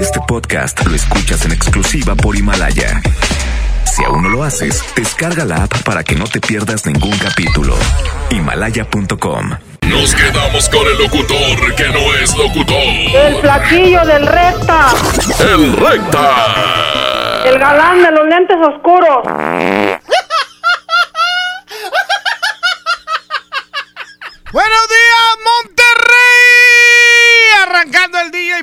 Este podcast lo escuchas en exclusiva por Himalaya. Si aún no lo haces, descarga la app para que no te pierdas ningún capítulo. Himalaya.com. Nos quedamos con el locutor que no es locutor. El flaquillo del recta. El recta. El galán de los lentes oscuros.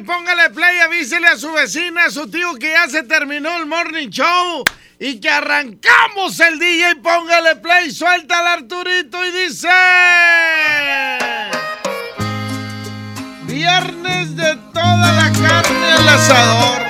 Póngale play, avísele a su vecina, a su tío que ya se terminó el morning show y que arrancamos el día y póngale play, suelta al Arturito y dice... Viernes de toda la carne al asador.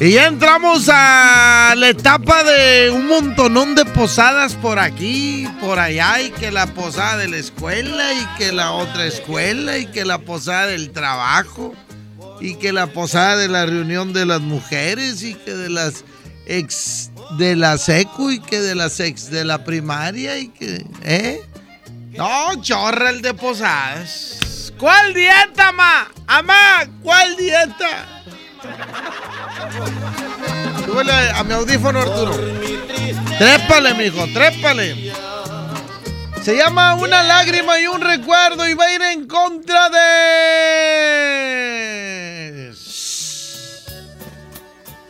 Y ya entramos a la etapa de un montonón de posadas por aquí, por allá, y que la posada de la escuela, y que la otra escuela, y que la posada del trabajo, y que la posada de la reunión de las mujeres, y que de las ex de la secu, y que de las ex de la primaria, y que, ¿eh? No, chorra el de posadas. ¿Cuál dieta, ma? Amá, ¿cuál dieta? Súbele a mi audífono, Arturo. Trépale, mijo, trépale. Se llama Una lágrima y un recuerdo y va a ir en contra de...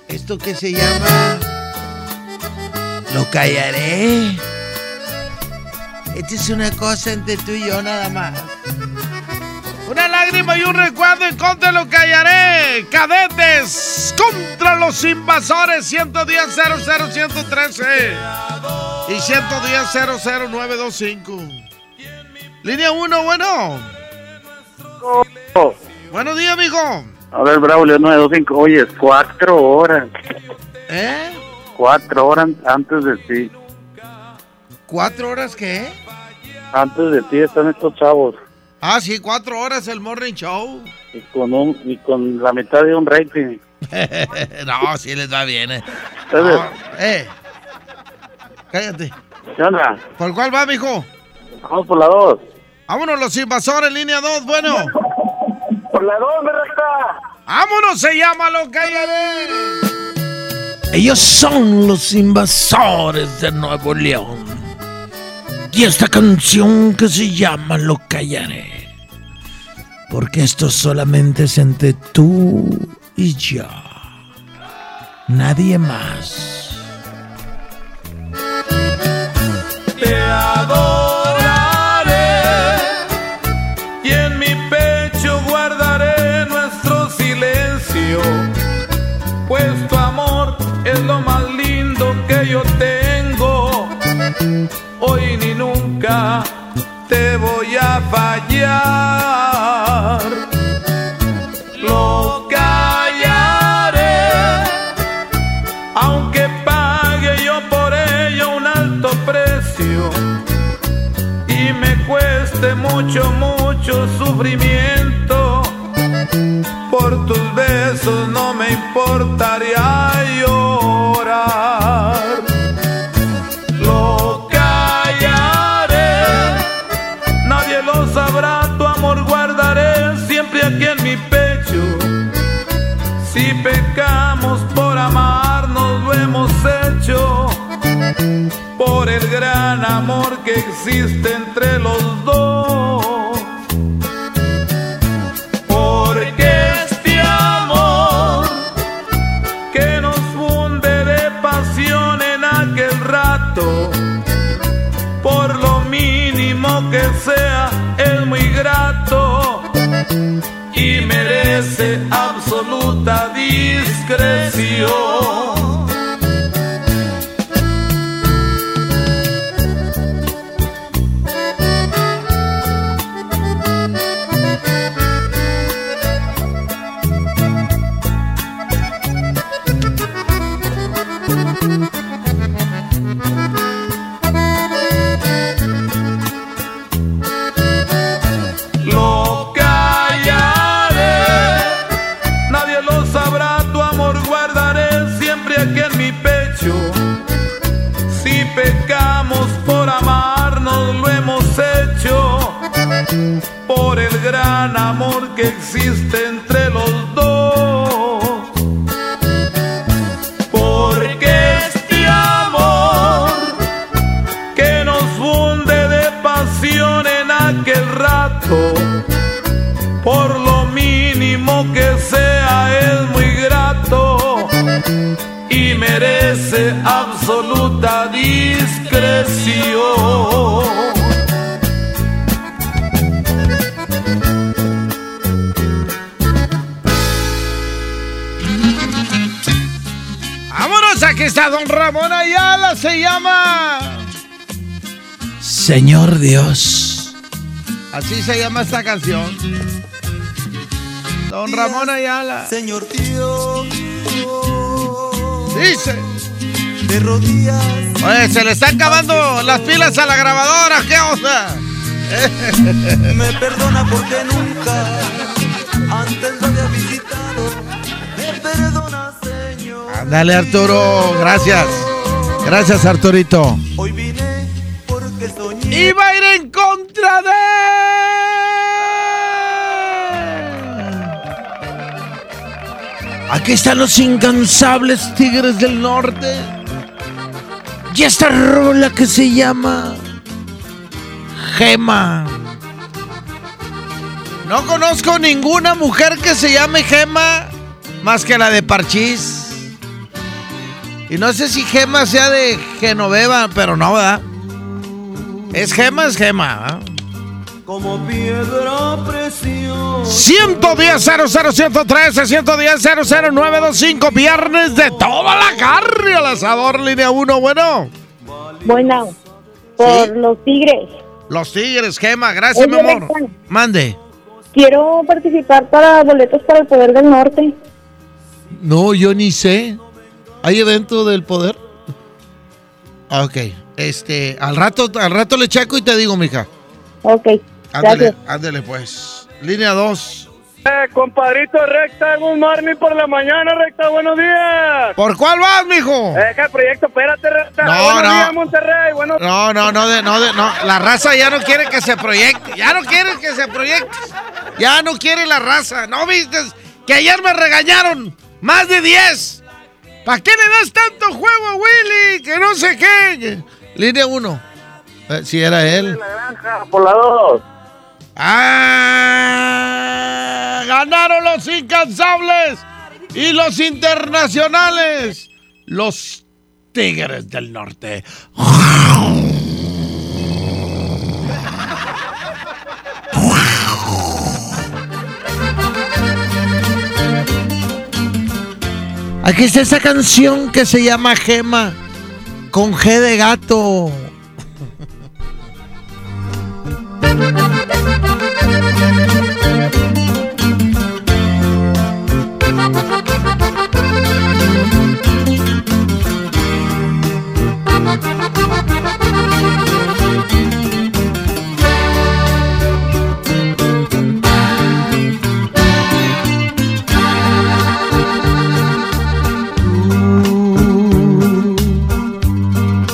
Esto que se llama... Lo callaré. Esta es una cosa entre tú y yo nada más. Una lágrima y un recuerdo en contra lo callaré. Cadetes contra los invasores. 110 113 y 110 00925. Línea 1, bueno. Buenos días, mijo. A ver, Bravo, León 925. Oye, es cuatro horas. ¿Eh? Cuatro horas antes de ti. ¿Cuatro horas qué? Antes de ti están estos chavos. Ah, sí, cuatro horas el morning show. Y con, un, y con la mitad de un rating. no, sí les va bien. Eh. Entonces, No, eh. Cállate. ¿Qué onda? ¿Por cuál va, mijo? Vamos por la dos. Vámonos, los invasores, línea 2, bueno. Por la dos, me resta. Vámonos, se llama Lo Callaré. Ellos son los invasores de Nuevo León. Y esta canción que se llama Lo Callaré. Porque esto solamente es entre tú y yo. Nadie más. Importaría llorar. Lo callaré, nadie lo sabrá, tu amor guardaré siempre aquí en mi pecho. Si pecamos por amarnos lo hemos hecho por el gran amor que existe entre los dos. Absoluta discreción. Existe Señor Dios. Así se llama esta canción. Don Ramón Ayala. Señor Dios, Dice. de rodillas. Oye, se le están acabando las pilas a la grabadora, ¿qué onda? Me perdona porque nunca antes lo había visitado. Me perdona, Señor. Ándale, Arturo, gracias. Gracias, Arturito. Aquí están los incansables Tigres del Norte. Y esta rola que se llama Gema. No conozco ninguna mujer que se llame Gema más que la de Parchís. Y no sé si Gema sea de Genoveva, pero no, ¿verdad? Es Gema, es Gema. Como piedra preciosa. 110 00113 110 00925 Viernes de toda la carne al asador, línea 1, bueno. Bueno, por ¿Sí? los tigres. Los Tigres, Gema, gracias, mi amor. Recta. Mande. Quiero participar para boletos para el Poder del Norte. No, yo ni sé. ¿Hay evento del poder? Ok, este, al rato, al rato le checo y te digo, mija. Ok, Ándale, gracias. ándale pues. Línea 2. Eh, compadrito recta, good morning por la mañana, recta, buenos días. ¿Por cuál vas, mijo? Deja el proyecto, espérate, recta. No, buenos no. días, Monterrey, No, no, no, de, no, de, no. La raza ya no quiere que se proyecte. Ya no quiere que se proyecte. Ya no quiere la raza. ¿No viste? Que ayer me regañaron. Más de 10. ¿Para qué le das tanto juego a Willy? Que no sé qué. Línea 1. si era él. La granja, por la dos. ¡Ah! Ganaron los incansables y los internacionales. Los Tigres del Norte. Aquí está esa canción que se llama Gema con G de gato.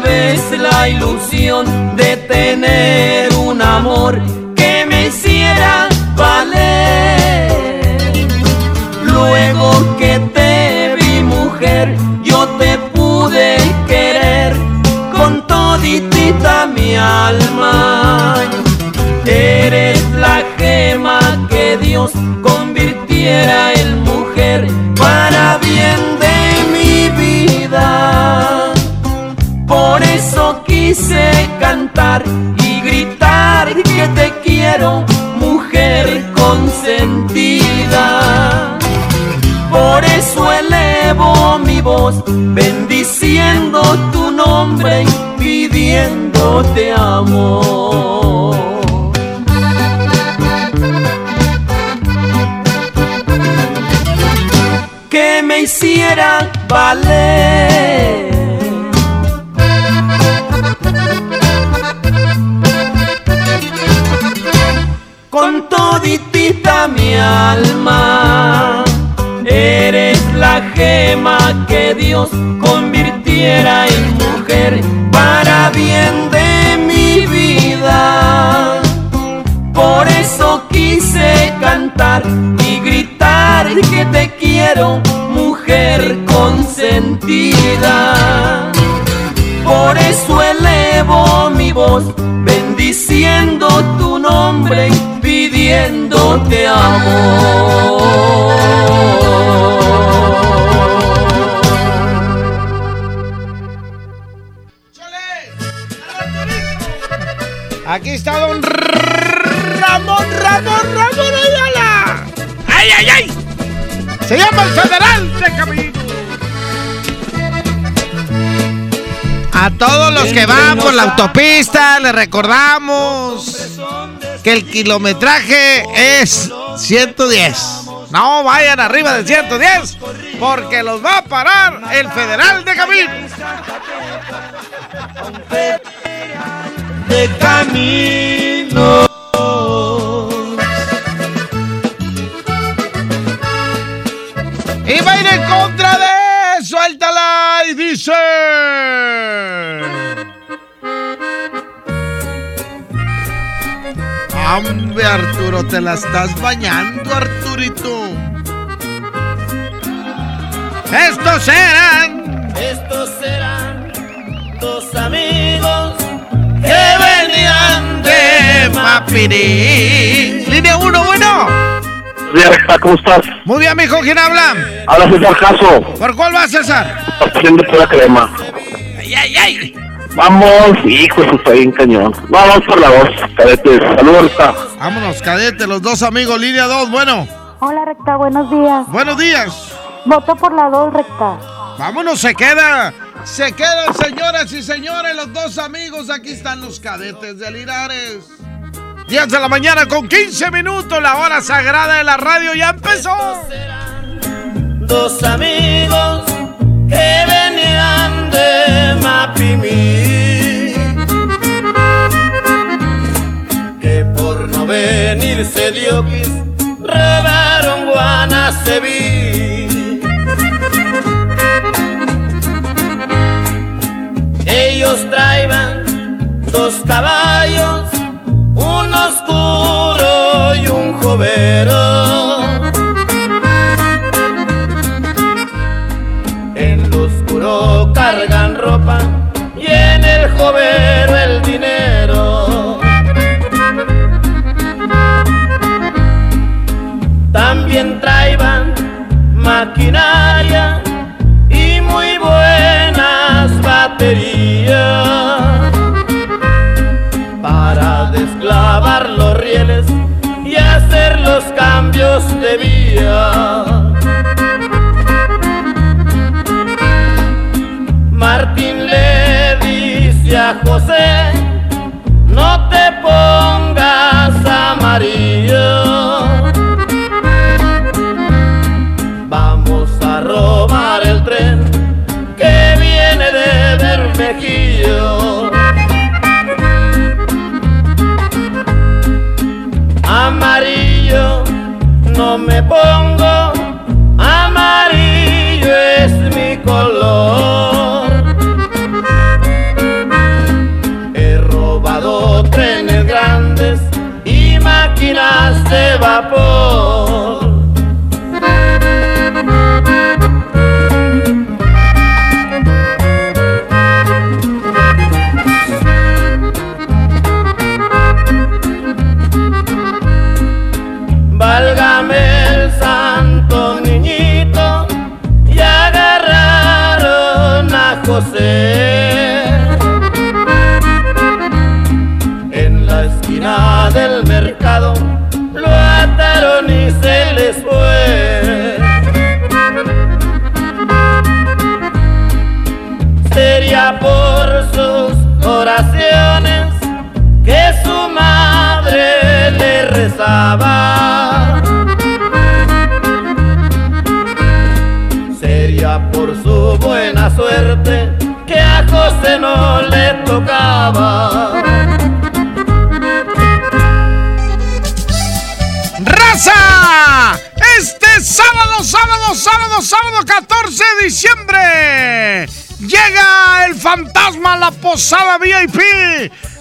La ilusión de tener un amor que me hiciera valer. Luego que te vi mujer, yo te pude querer con toditita mi alma. Eres la gema que Dios convirtiera en mujer para quise cantar y gritar que te quiero, mujer consentida. Por eso elevo mi voz, bendiciendo tu nombre y pidiéndote amor. Que me hiciera valer Con toditita mi alma, eres la gema que Dios convirtiera en mujer para bien de mi vida. Por eso quise cantar y gritar que te quiero, mujer consentida. Por eso elevo mi voz, bendiciendo tu nombre, pidiéndote amor. Aquí está don Ramón, Ramón, Ramón Ayala. ¡Ay, ay, ay! Se llama el Federal de Camino. A todos los que van por la autopista, les recordamos que el kilometraje es 110. No vayan arriba de 110 porque los va a parar el Federal de Camino. De camino. Arturo, te la estás bañando, Arturito. Estos eran. Estos eran dos amigos que venían de Mapirí. Línea 1, bueno. ¿Cómo estás? Muy bien, mijo, ¿quién habla? Habla César Caso. ¿Por cuál va, César? Haciendo pura crema. ¡Ay, ay, ay! Vamos, hijo, eso está bien cañón. Vamos por la voz, cadetes. Saludos, Recta. Vámonos, cadete, los dos amigos, línea 2, bueno. Hola, recta, buenos días. Buenos días. Voto por la 2, recta. Vámonos, se queda. Se quedan, señoras y señores, los dos amigos. Aquí están los cadetes de Linares. 10 de la mañana con 15 minutos. La hora sagrada de la radio ya empezó. Dos amigos que venían de Mapimí. Que por no venirse diokis robaron Guanaceví. Ellos traían dos caballos, un oscuro y un jovero. De vía. pasa? Este sábado, sábado, sábado, sábado 14 de diciembre llega el fantasma a la posada VIP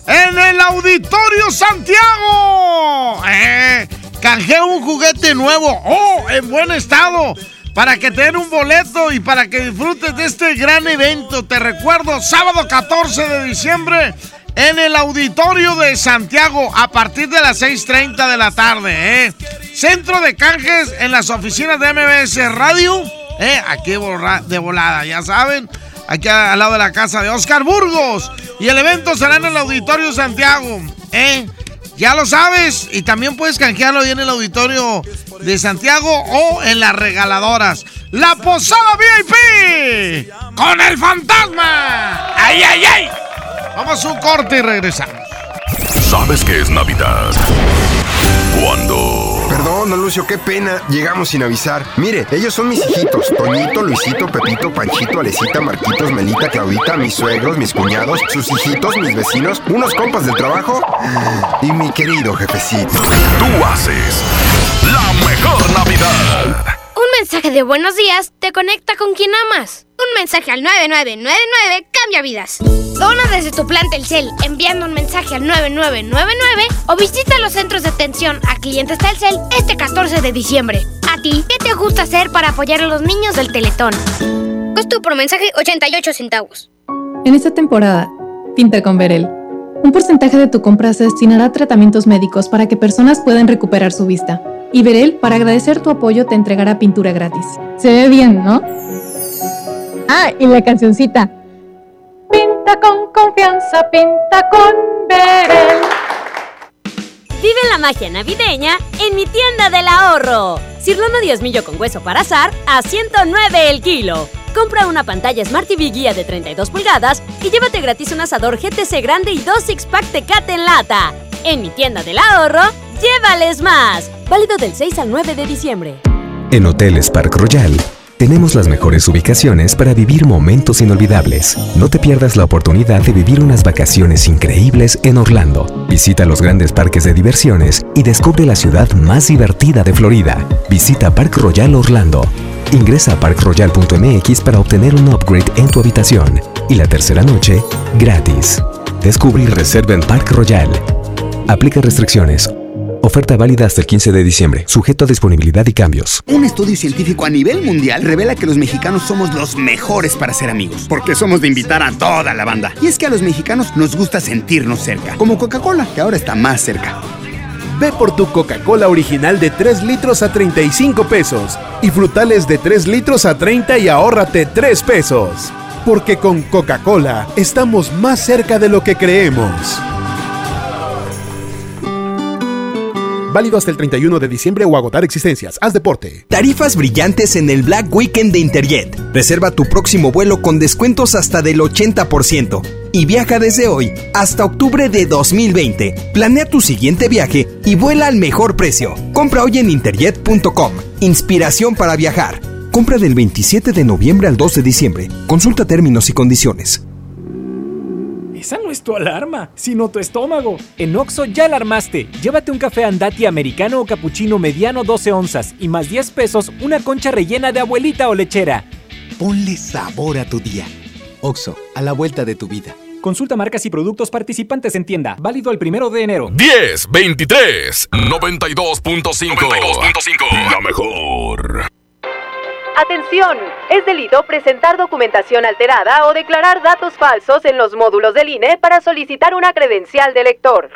en el Auditorio Santiago. Eh, canjea un juguete nuevo, oh, en buen estado, para que te den un boleto y para que disfrutes de este gran evento. Te recuerdo, sábado 14 de diciembre en el Auditorio de Santiago a partir de las 6.30 de la tarde. ¿eh? Centro de canjes en las oficinas de MBS Radio. ¿eh? Aquí de volada, ya saben. Aquí al lado de la casa de Oscar Burgos. Y el evento será en el Auditorio Santiago. ¿eh? Ya lo sabes. Y también puedes canjearlo ahí en el Auditorio de Santiago o en las regaladoras. La Posada VIP con el fantasma. ¡Ay, ay, ay! Vamos a un corte y regresamos. ¿Sabes qué es Navidad? Cuando... Perdón, don Lucio, qué pena. Llegamos sin avisar. Mire, ellos son mis hijitos. Toñito, Luisito, Pepito, Panchito, Alecita, Marquitos, Melita, Claudita, mis suegros, mis cuñados, sus hijitos, mis vecinos, unos compas del trabajo y mi querido jefecito. Tú haces la mejor Navidad. Mensaje de buenos días te conecta con quien amas. Un mensaje al 9999 cambia vidas. Dona desde tu plan Telcel enviando un mensaje al 9999 o visita los centros de atención a clientes Telcel este 14 de diciembre. ¿A ti qué te gusta hacer para apoyar a los niños del Teletón? Costo por mensaje 88 centavos. En esta temporada, pinta con Verel. Un porcentaje de tu compra se destinará a tratamientos médicos para que personas puedan recuperar su vista. Y Verel, para agradecer tu apoyo, te entregará pintura gratis. Se ve bien, ¿no? Ah, y la cancioncita. Pinta con confianza, pinta con Verel. Vive la magia navideña en mi tienda del ahorro. Cirlono diezmillo con hueso para azar a 109 el kilo. Compra una pantalla Smart TV Guía de 32 pulgadas y llévate gratis un asador GTC grande y dos six-pack Tecate en lata. En mi tienda del ahorro, llévales más. Válido del 6 al 9 de diciembre. En Hoteles Park Royal tenemos las mejores ubicaciones para vivir momentos inolvidables. No te pierdas la oportunidad de vivir unas vacaciones increíbles en Orlando. Visita los grandes parques de diversiones y descubre la ciudad más divertida de Florida. Visita Park Royal Orlando. Ingresa a parkroyal.mx para obtener un upgrade en tu habitación. Y la tercera noche, gratis. Descubre y reserva en Park Royal. Aplica restricciones. Oferta válida hasta el 15 de diciembre, sujeto a disponibilidad y cambios. Un estudio científico a nivel mundial revela que los mexicanos somos los mejores para ser amigos, porque somos de invitar a toda la banda. Y es que a los mexicanos nos gusta sentirnos cerca, como Coca-Cola, que ahora está más cerca. Ve por tu Coca-Cola original de 3 litros a 35 pesos y frutales de 3 litros a 30 y ahórrate 3 pesos. Porque con Coca-Cola estamos más cerca de lo que creemos. Válido hasta el 31 de diciembre o agotar existencias. Haz deporte. Tarifas brillantes en el Black Weekend de Interjet. Reserva tu próximo vuelo con descuentos hasta del 80% y viaja desde hoy hasta octubre de 2020. Planea tu siguiente viaje y vuela al mejor precio. Compra hoy en interjet.com. Inspiración para viajar. Compra del 27 de noviembre al 2 de diciembre. Consulta términos y condiciones. Esa no es tu alarma, sino tu estómago. En Oxo ya alarmaste. Llévate un café andati americano o cappuccino mediano 12 onzas y más 10 pesos una concha rellena de abuelita o lechera. Ponle sabor a tu día. Oxo, a la vuelta de tu vida. Consulta marcas y productos participantes en tienda. Válido el primero de enero. 10, 23, 92.5. La mejor. Atención, es delito presentar documentación alterada o declarar datos falsos en los módulos del INE para solicitar una credencial de lector.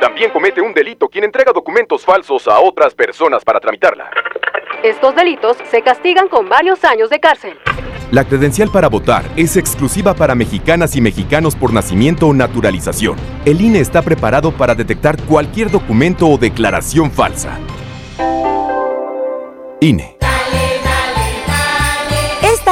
También comete un delito quien entrega documentos falsos a otras personas para tramitarla. Estos delitos se castigan con varios años de cárcel. La credencial para votar es exclusiva para mexicanas y mexicanos por nacimiento o naturalización. El INE está preparado para detectar cualquier documento o declaración falsa. INE.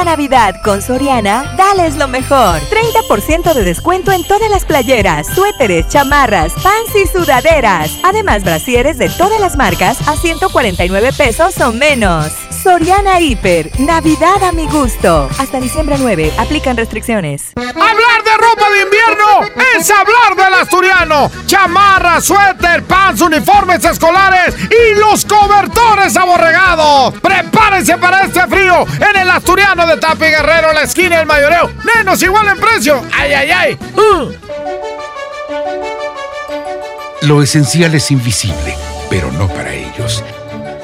Navidad con Soriana, dales lo mejor. 30% de descuento en todas las playeras, suéteres, chamarras, pants y sudaderas. Además, brasieres de todas las marcas a 149 pesos o menos. Soriana Hiper, Navidad a mi gusto. Hasta diciembre 9, aplican restricciones. Hablar de ropa de invierno es hablar del asturiano. Chamarra, suéter, pants, uniformes escolares y los cobertores aborregados. Prepárense para este frío en el asturiano de Tapi Guerrero, la esquina del mayoreo. Menos igual en precio. ¡Ay, ay, ay! Uh. Lo esencial es invisible, pero no para ellos.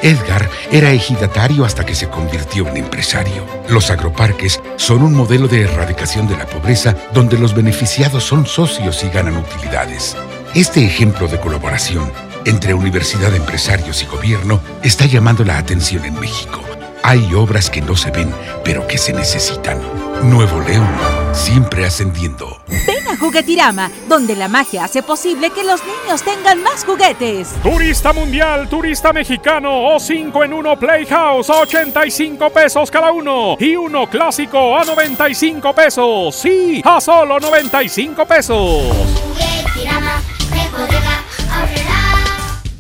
Edgar era ejidatario hasta que se convirtió en empresario. Los agroparques son un modelo de erradicación de la pobreza donde los beneficiados son socios y ganan utilidades. Este ejemplo de colaboración entre universidad, empresarios y gobierno está llamando la atención en México. Hay obras que no se ven, pero que se necesitan. Nuevo León, siempre ascendiendo. Ven a Juguetirama, donde la magia hace posible que los niños tengan más juguetes. Turista mundial, turista mexicano o 5 en 1 Playhouse a 85 pesos cada uno y uno clásico a 95 pesos. Sí, a solo 95 pesos. Juguetirama,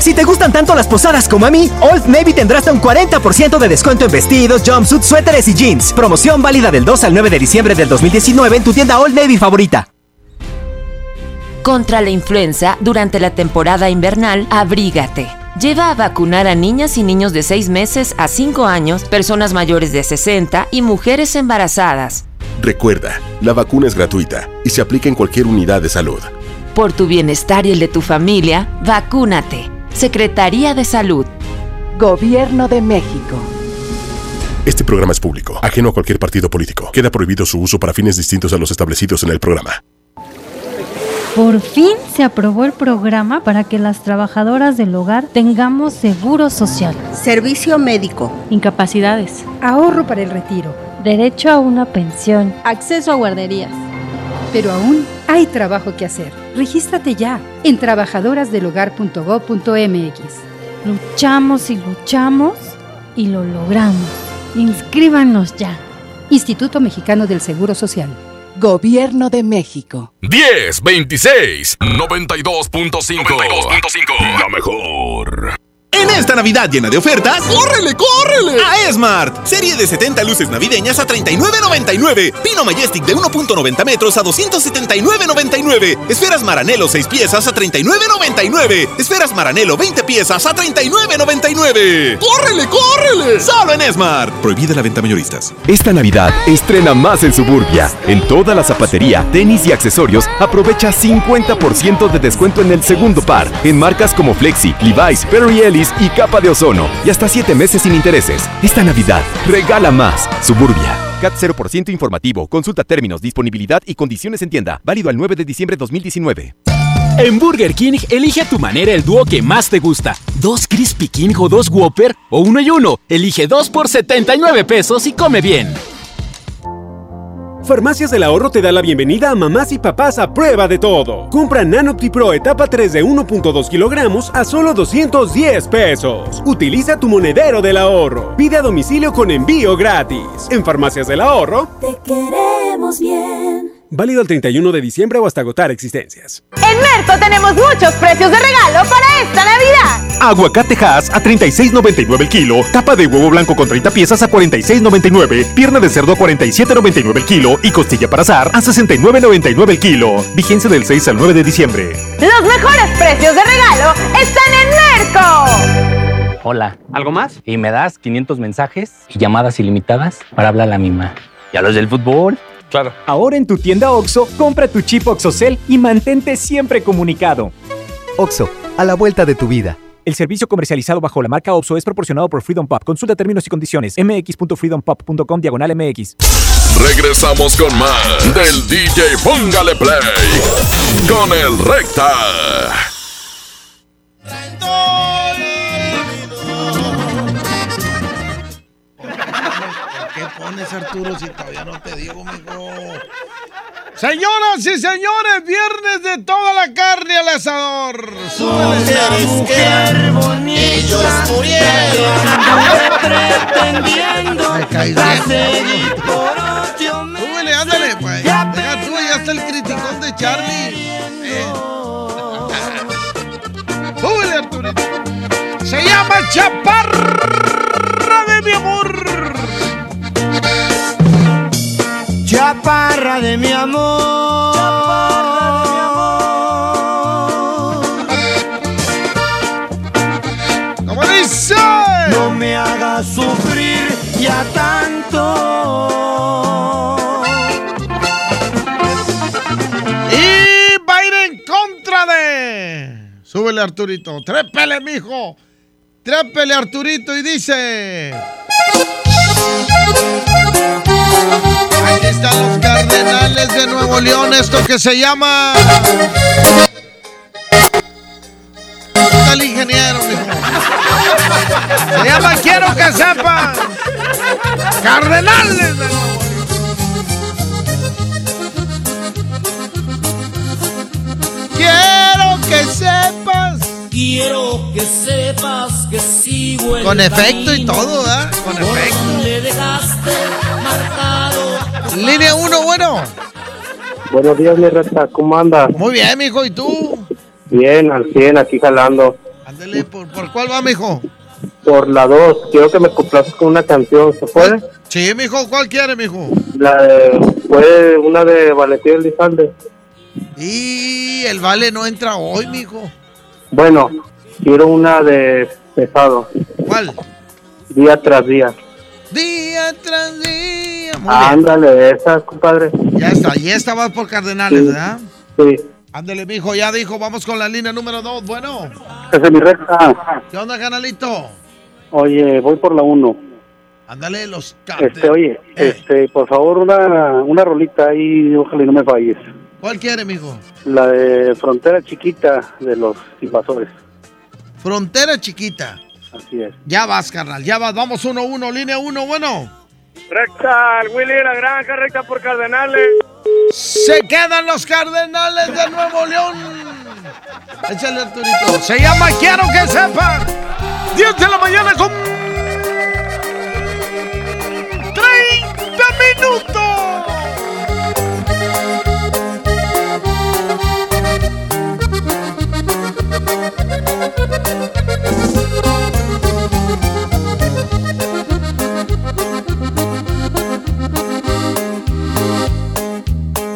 Si te gustan tanto las posadas como a mí, Old Navy tendrá hasta un 40% de descuento en vestidos, jumpsuits, suéteres y jeans. Promoción válida del 2 al 9 de diciembre del 2019 en tu tienda Old Navy favorita. Contra la influenza, durante la temporada invernal, abrígate. Lleva a vacunar a niñas y niños de 6 meses a 5 años, personas mayores de 60 y mujeres embarazadas. Recuerda, la vacuna es gratuita y se aplica en cualquier unidad de salud. Por tu bienestar y el de tu familia, vacúnate. Secretaría de Salud. Gobierno de México. Este programa es público, ajeno a cualquier partido político. Queda prohibido su uso para fines distintos a los establecidos en el programa. Por fin se aprobó el programa para que las trabajadoras del hogar tengamos seguro social, servicio médico, incapacidades, ahorro para el retiro, derecho a una pensión, acceso a guarderías. Pero aún hay trabajo que hacer. Regístrate ya en trabajadorasdelhogar.gov.mx. Luchamos y luchamos y lo logramos. Inscríbanos ya. Instituto Mexicano del Seguro Social. Gobierno de México. 10, 26, 92.5. 92.5. La mejor. En esta Navidad llena de ofertas, ¡córrele, córrele! A Esmart. Serie de 70 luces navideñas a 39.99. Pino Majestic de 1.90 metros a 279.99. Esferas Maranelo 6 piezas a 39.99. Esferas Maranelo 20 piezas a 39.99. ¡Córrele, córrele! Solo en Esmart. Prohibida la venta mayoristas. Esta Navidad estrena más en Suburbia. En toda la zapatería, tenis y accesorios, aprovecha 50% de descuento en el segundo par. En marcas como Flexi, Levi's, Perry Y capa de ozono. Y hasta 7 meses sin intereses. Esta Navidad, regala más. Suburbia. CAT 0% informativo. Consulta términos, disponibilidad y condiciones en tienda. Válido al 9 de diciembre de 2019. En Burger King, elige a tu manera el dúo que más te gusta. ¿Dos Crispy King o dos Whopper? ¿O uno y uno? Elige dos por 79 pesos y come bien. Farmacias del Ahorro te da la bienvenida a mamás y papás a prueba de todo. Compra Nanopti Pro etapa 3 de 1.2 kilogramos a solo 210 pesos. Utiliza tu monedero del ahorro. Pide a domicilio con envío gratis. En Farmacias del Ahorro, te queremos bien. Válido el 31 de diciembre o hasta agotar existencias. En Merco tenemos muchos precios de regalo para esta Navidad. Aguacate Hass a 36.99 el kilo. Tapa de huevo blanco con 30 piezas a 46.99. Pierna de cerdo a 47.99 el kilo. Y costilla para azar a 69.99 el kilo. Vigencia del 6 al 9 de diciembre. Los mejores precios de regalo están en Merco. Hola. ¿Algo más? Y me das 500 mensajes y llamadas ilimitadas para hablar a la misma. ¿Y a los del fútbol? Claro. Ahora en tu tienda OXO, compra tu chip OXOCEL y mantente siempre comunicado. OXO, a la vuelta de tu vida. El servicio comercializado bajo la marca OXO es proporcionado por Freedom Pop. Consulta términos y condiciones. mx.freedompop.com diagonal mx. Regresamos con más del DJ Póngale Play con el Recta. Pones, Arturo, si todavía no te digo, mijo? Señoras y señores, viernes de toda la carne al asador. Súbele. mujer bonita. Pretendiendo. Súbele, ándale, pues. Deja tú, ya está el criticón de Charlie. Eh. Súbele, Arturito. Se llama Chaparra de mi amor. Chaparra de mi amor. ¿Cómo dice? No me hagas sufrir ya tanto. Y va a ir en contra de. Súbele, Arturito. Trépele, mijo. Trépele, Arturito. Y dice. Aquí están los cardenales de Nuevo León. Esto que se llama. Está el ingeniero, mijo. Se llama Quiero que sepan. Cardenales de Nuevo León. Quiero que sepas. Quiero que sepas que sigo el Con efecto y todo, ¿verdad? Con por efecto. donde dejaste marcado Línea 1, bueno. Buenos días, mi recta, ¿cómo andas? Muy bien, mijo. ¿Y tú? Bien, al 100, aquí jalando. Ándale, ¿por, por cuál va, mijo? Por la 2, quiero que me complazcas con una canción, ¿se puede? Sí, mijo. ¿Cuál quiere, mijo? La de, fue una de Valentín Elizalde. Y el vale no entra hoy, mijo. Bueno, quiero una de pesado, ¿Cuál? día tras día. Día tras día. Muy bien. Ándale, esa, compadre. Ya está. Y esta va por Cardenales, Sí. ¿verdad? Sí, Ándale, mijo. Ya dijo. Vamos con la línea número 2. Bueno. es mi recta. ¿Qué onda, canalito? Oye, voy por la 1. Ándale, los. Este, oye, este, por favor, una, una rolita ahí, ojalá y no me falles. ¿Cuál quiere, mijo? La de Frontera Chiquita de los Invasores. Frontera chiquita. Así es. Ya vas, carnal. Ya vas. Vamos 1-1. Línea 1, bueno. Recta, el Willy de la Granja, recta por Cardenales. Se quedan los Cardenales de Nuevo León. Échale, Arturito. Se llama Quiero que sepan. 10 de la mañana con 30 minutos.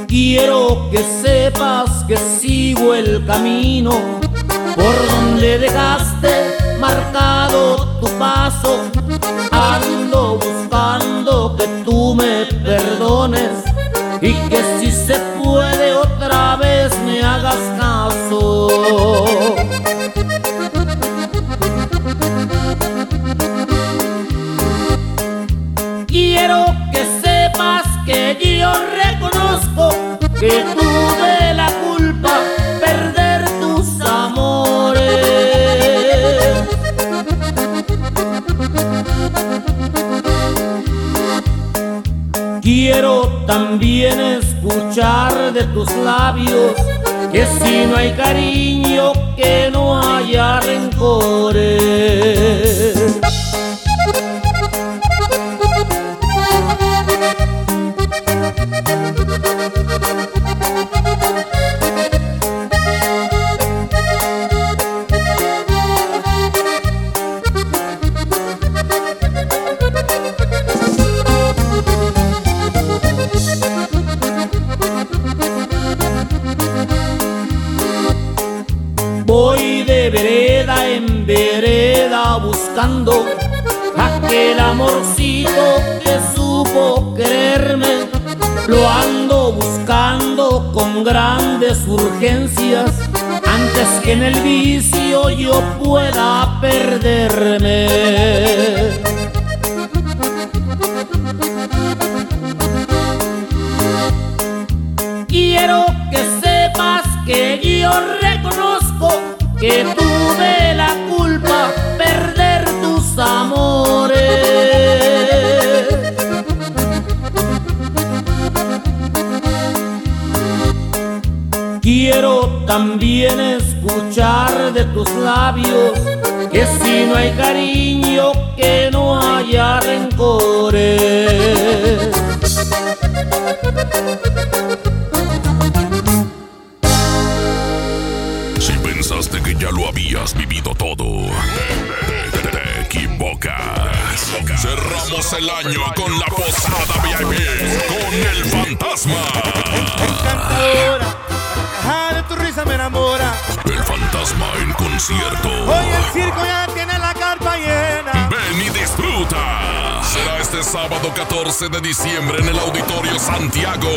Quiero que sepas que sigo el camino por donde dejaste marcado tu paso. Ando buscando que tú me perdones y que si se puede otra vez me hagas Quiero que sepas que yo reconozco que tuve la culpa perder tus amores. Quiero también escuchar de tus labios que si no hay cariño, que no haya rencores. Buscando aquel amorcito que supo quererme. Lo ando buscando con grandes urgencias antes que en el vicio yo pueda perderme. Quiero que sepas que yo reconozco que también escuchar de tus labios que si no hay cariño, que no haya rencores. Si pensaste que ya lo habías vivido todo, te, te- te equivocas. Cerramos el año con la posada VIP con el fantasma. Ah, me enamora. El fantasma en concierto. Hoy el circo ya tiene la carpa llena. Ven y disfruta. Será este sábado 14 de diciembre en el Auditorio Santiago.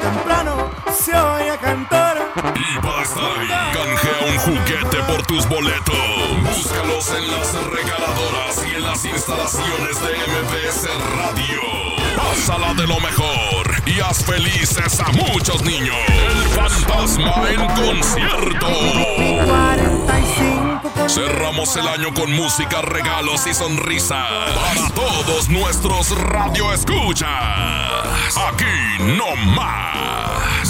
Temprano se oye cantar. Y va a estar ahí. Canjea un juguete por tus boletos. Búscalos en las regaladoras y en las instalaciones de MBS Radio. Pásala de lo mejor y haz felices a muchos niños. El fantasma en concierto. Cerramos el año con música, regalos y sonrisas para todos nuestros radio escuchas. Aquí no más.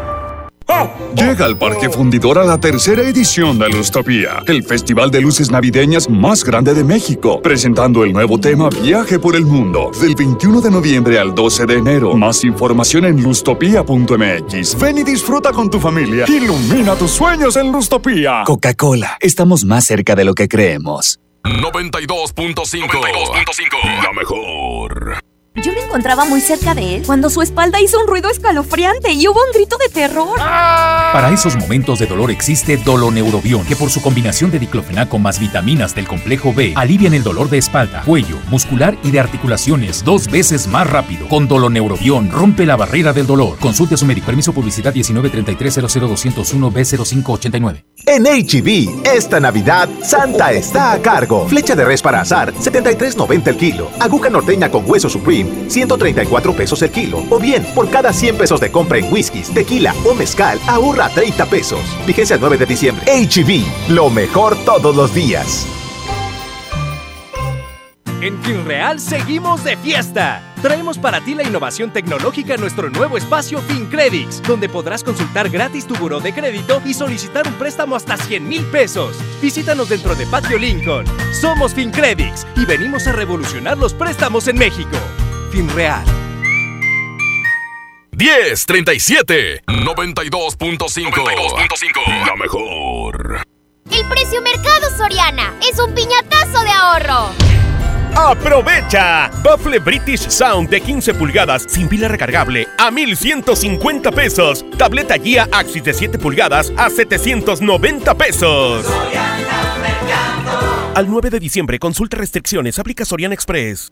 Llega al Parque Fundidora la tercera edición de Lustopía, el festival de luces navideñas más grande de México, presentando el nuevo tema Viaje por el Mundo, del 21 de noviembre al 12 de enero. Más información en lustopía.mx. Ven y disfruta con tu familia. Ilumina tus sueños en Lustopía. Coca-Cola, estamos más cerca de lo que creemos. 92.5. La mejor. Yo me encontraba muy cerca de él cuando su espalda hizo un ruido escalofriante y hubo un grito de terror. Para esos momentos de dolor existe Doloneurobion, que por su combinación de diclofenaco más vitaminas del complejo B alivian el dolor de espalda, cuello, muscular y de articulaciones dos veces más rápido. Con Doloneurobion rompe la barrera del dolor. Consulte a su médico. Permiso publicidad 1933 b 0589 En HB, esta Navidad, Santa está a cargo. Flecha de res para azar, 73.90 el kilo. Aguja norteña con hueso Supreme, 134 pesos el kilo. O bien, por cada 100 pesos de compra en whiskies, tequila o mezcal, ahorra 30 pesos. Vigencia el 9 de diciembre. HB, lo mejor todos los días. En FinReal seguimos de fiesta. Traemos para ti la innovación tecnológica en nuestro nuevo espacio FinCredits, donde podrás consultar gratis tu buró de crédito y solicitar un préstamo hasta 100 mil pesos. Visítanos dentro de Patio Lincoln. Somos FinCredits y venimos a revolucionar los préstamos en México. FinReal. 1037 92.5 La mejor. El precio mercado Soriana es un piñatazo de ahorro. ¡Aprovecha! Buffle British Sound de 15 pulgadas sin pila recargable a 1150 pesos. Tableta guía Axis de 7 pulgadas a 790 pesos. Al 9 de diciembre, consulta restricciones, aplica Soriana Express.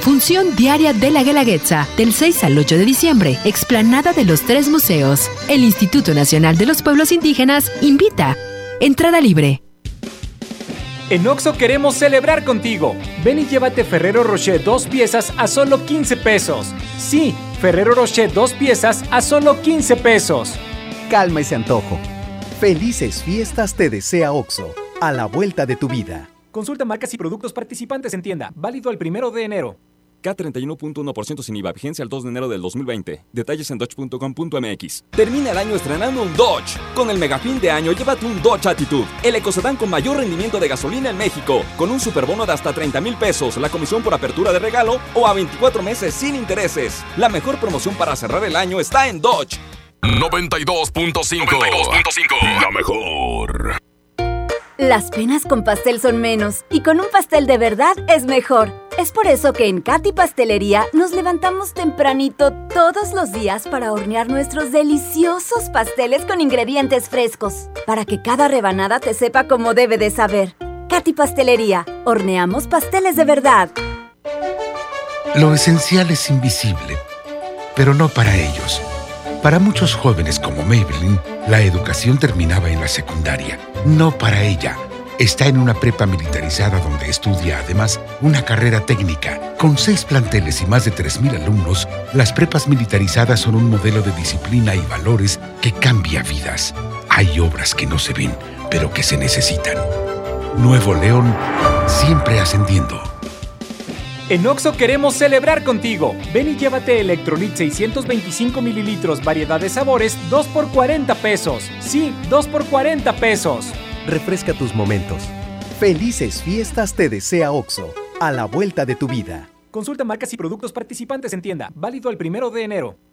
Función diaria de la Guelaguetza, del 6 al 8 de diciembre, explanada de los tres museos. El Instituto Nacional de los Pueblos Indígenas invita. Entrada libre. En Oxo queremos celebrar contigo. Ven y llévate Ferrero Rocher dos piezas a solo 15 pesos. Sí, Ferrero Rocher dos piezas a solo 15 pesos. Calma ese antojo. Felices fiestas te desea OXO, a la vuelta de tu vida. Consulta marcas y productos participantes en tienda. Válido el primero de enero. K31.1% sin IVA, vigencia el 2 de enero del 2020. Detalles en dodge.com.mx. Termina el año estrenando un Dodge. Con el mega fin de año, llévate un Dodge Attitude, el ecocedán con mayor rendimiento de gasolina en México, con un superbono de hasta 30 mil pesos, la comisión por apertura de regalo o a 24 meses sin intereses. La mejor promoción para cerrar el año está en Dodge. 92.5. La mejor. Las penas con pastel son menos y con un pastel de verdad es mejor. Es por eso que en Katy Pastelería nos levantamos tempranito todos los días para hornear nuestros deliciosos pasteles con ingredientes frescos, para que cada rebanada te sepa como debe de saber. Katy Pastelería, horneamos pasteles de verdad. Lo esencial es invisible, pero no para ellos. Para muchos jóvenes como Maybelline, la educación terminaba en la secundaria. No para ella. Está en una prepa militarizada donde estudia además una carrera técnica. Con seis planteles y más de 3.000 alumnos, las prepas militarizadas son un modelo de disciplina y valores que cambia vidas. Hay obras que no se ven, pero que se necesitan. Nuevo León, siempre ascendiendo. En Oxo queremos celebrar contigo. Ven y llévate Electrolit 625 mililitros, variedad de sabores, 2 por 40 pesos. Sí, 2 por 40 pesos. Refresca tus momentos. Felices fiestas te desea OXO, a la vuelta de tu vida. Consulta marcas y productos participantes en tienda. Válido el primero de enero.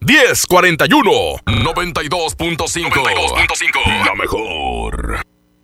1041 92.5 La mejor.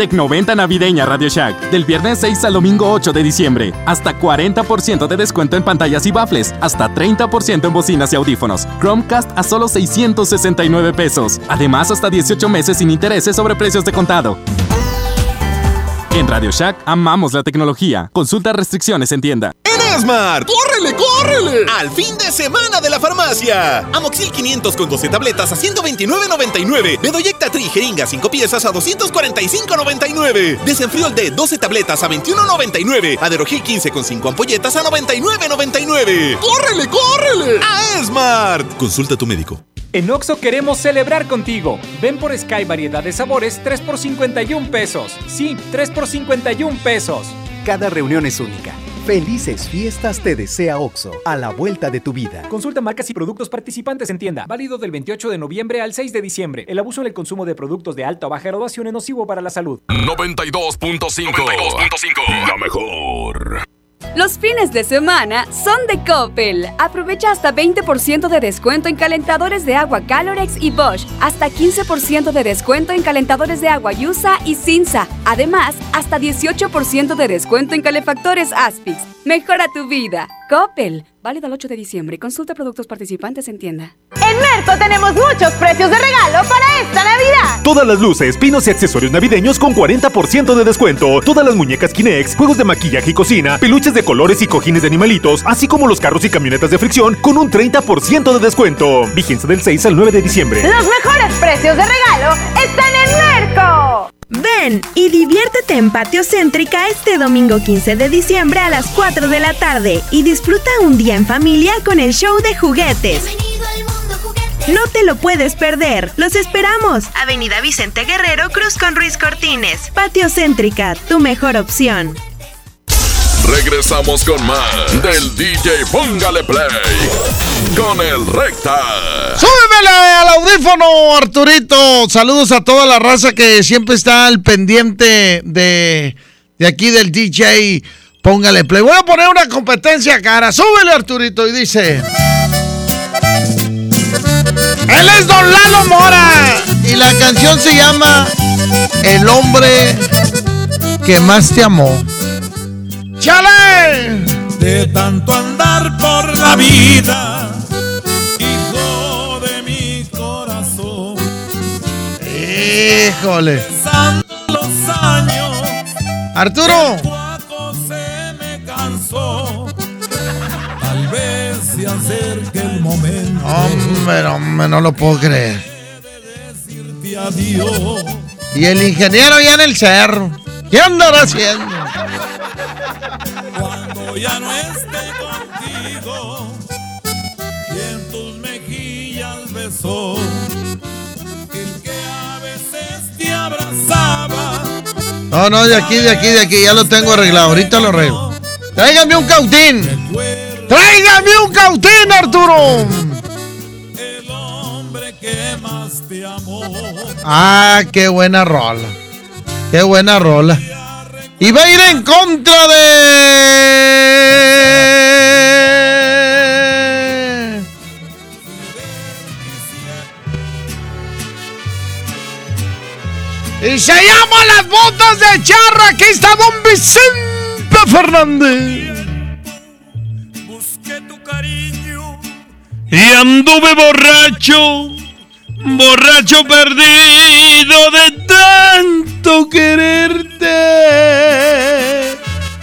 Tecnoventa navideña Radio Shack. Del viernes 6 al domingo 8 de diciembre. Hasta 40% de descuento en pantallas y baffles. Hasta 30% en bocinas y audífonos. Chromecast a solo 669 pesos. Además, hasta 18 meses sin intereses sobre precios de contado. En Radio Shack amamos la tecnología. Consulta restricciones en tienda. En Esmart, ¡córrele, córrele! Al fin de semana de la farmacia. Amoxil 500 con 12 tabletas a 129.99. Bedoyecta Tri jeringa 5 piezas a 245.99. Desenfriol D 12 tabletas a 21.99. Aderogil 15 con 5 ampolletas a 99.99. ¡Córrele, córrele! A Esmart. Consulta a tu médico. En Oxo queremos celebrar contigo. Ven por Sky variedad de sabores 3 por 51 pesos. Sí, 3 por 51 pesos. Cada reunión es única. Felices fiestas te desea OXO, a la vuelta de tu vida. Consulta marcas y productos participantes en tienda. Válido del 28 de noviembre al 6 de diciembre. El abuso en el consumo de productos de alta o baja graduación es nocivo para la salud. 92.5 La mejor. Los fines de semana son de Coppel. Aprovecha hasta 20% de descuento en calentadores de agua Calorex y Bosch. Hasta 15% de descuento en calentadores de agua Yusa y Cinza. Además, hasta 18% de descuento en calefactores Aspix. Mejora tu vida. Coppel. Válido el 8 de diciembre. Consulta productos participantes en tienda. En Merco tenemos muchos precios de regalo para esta Navidad. Todas las luces, pinos y accesorios navideños con 40% de descuento. Todas las muñecas Kinex, juegos de maquillaje y cocina, peluches de colores y cojines de animalitos, así como los carros y camionetas de fricción con un 30% de descuento. Vigencia del 6 al 9 de diciembre. Los mejores precios de regalo están en Merco. Ven y diviértete en Patio Céntrica este domingo 15 de diciembre a las 4 de la tarde y disfruta un día en familia con el show de juguetes. No te lo puedes perder. Los esperamos. Avenida Vicente Guerrero, Cruz con Ruiz Cortines. Patio Céntrica, tu mejor opción. Regresamos con más del DJ Póngale Play con el Recta. ¡Súbemele al audífono, Arturito! Saludos a toda la raza que siempre está al pendiente de, de aquí del DJ Póngale Play. Voy a poner una competencia cara. Súbele, Arturito, y dice... Él es Don Lalo Mora y la canción se llama El hombre que más te amó. ¡Chale! De tanto andar por la vida, hijo de mi corazón. Híjole. Los años, Arturo. el cuaco se me cansó. Tal vez se acerque el momento Hombre, hombre, no lo puedo creer. de adiós. Y el ingeniero ya en el cerro. ¿Qué andará haciendo? Cuando ya no esté contigo y en tus mejillas besó el que a veces te abrazaba. No, no, de aquí, de aquí, de aquí. Ya lo tengo arreglado. Ahorita lo arreglo. Tráigame un cautín. Tráigame un cautín, Arturo. El hombre que más te amó. Ah, qué buena rola. Qué buena rola. Y va a ir en contra de. Y se llama Las Botas de Charra. Aquí está Don Vicente Fernández. Y anduve borracho, borracho perdido de tanto quererte.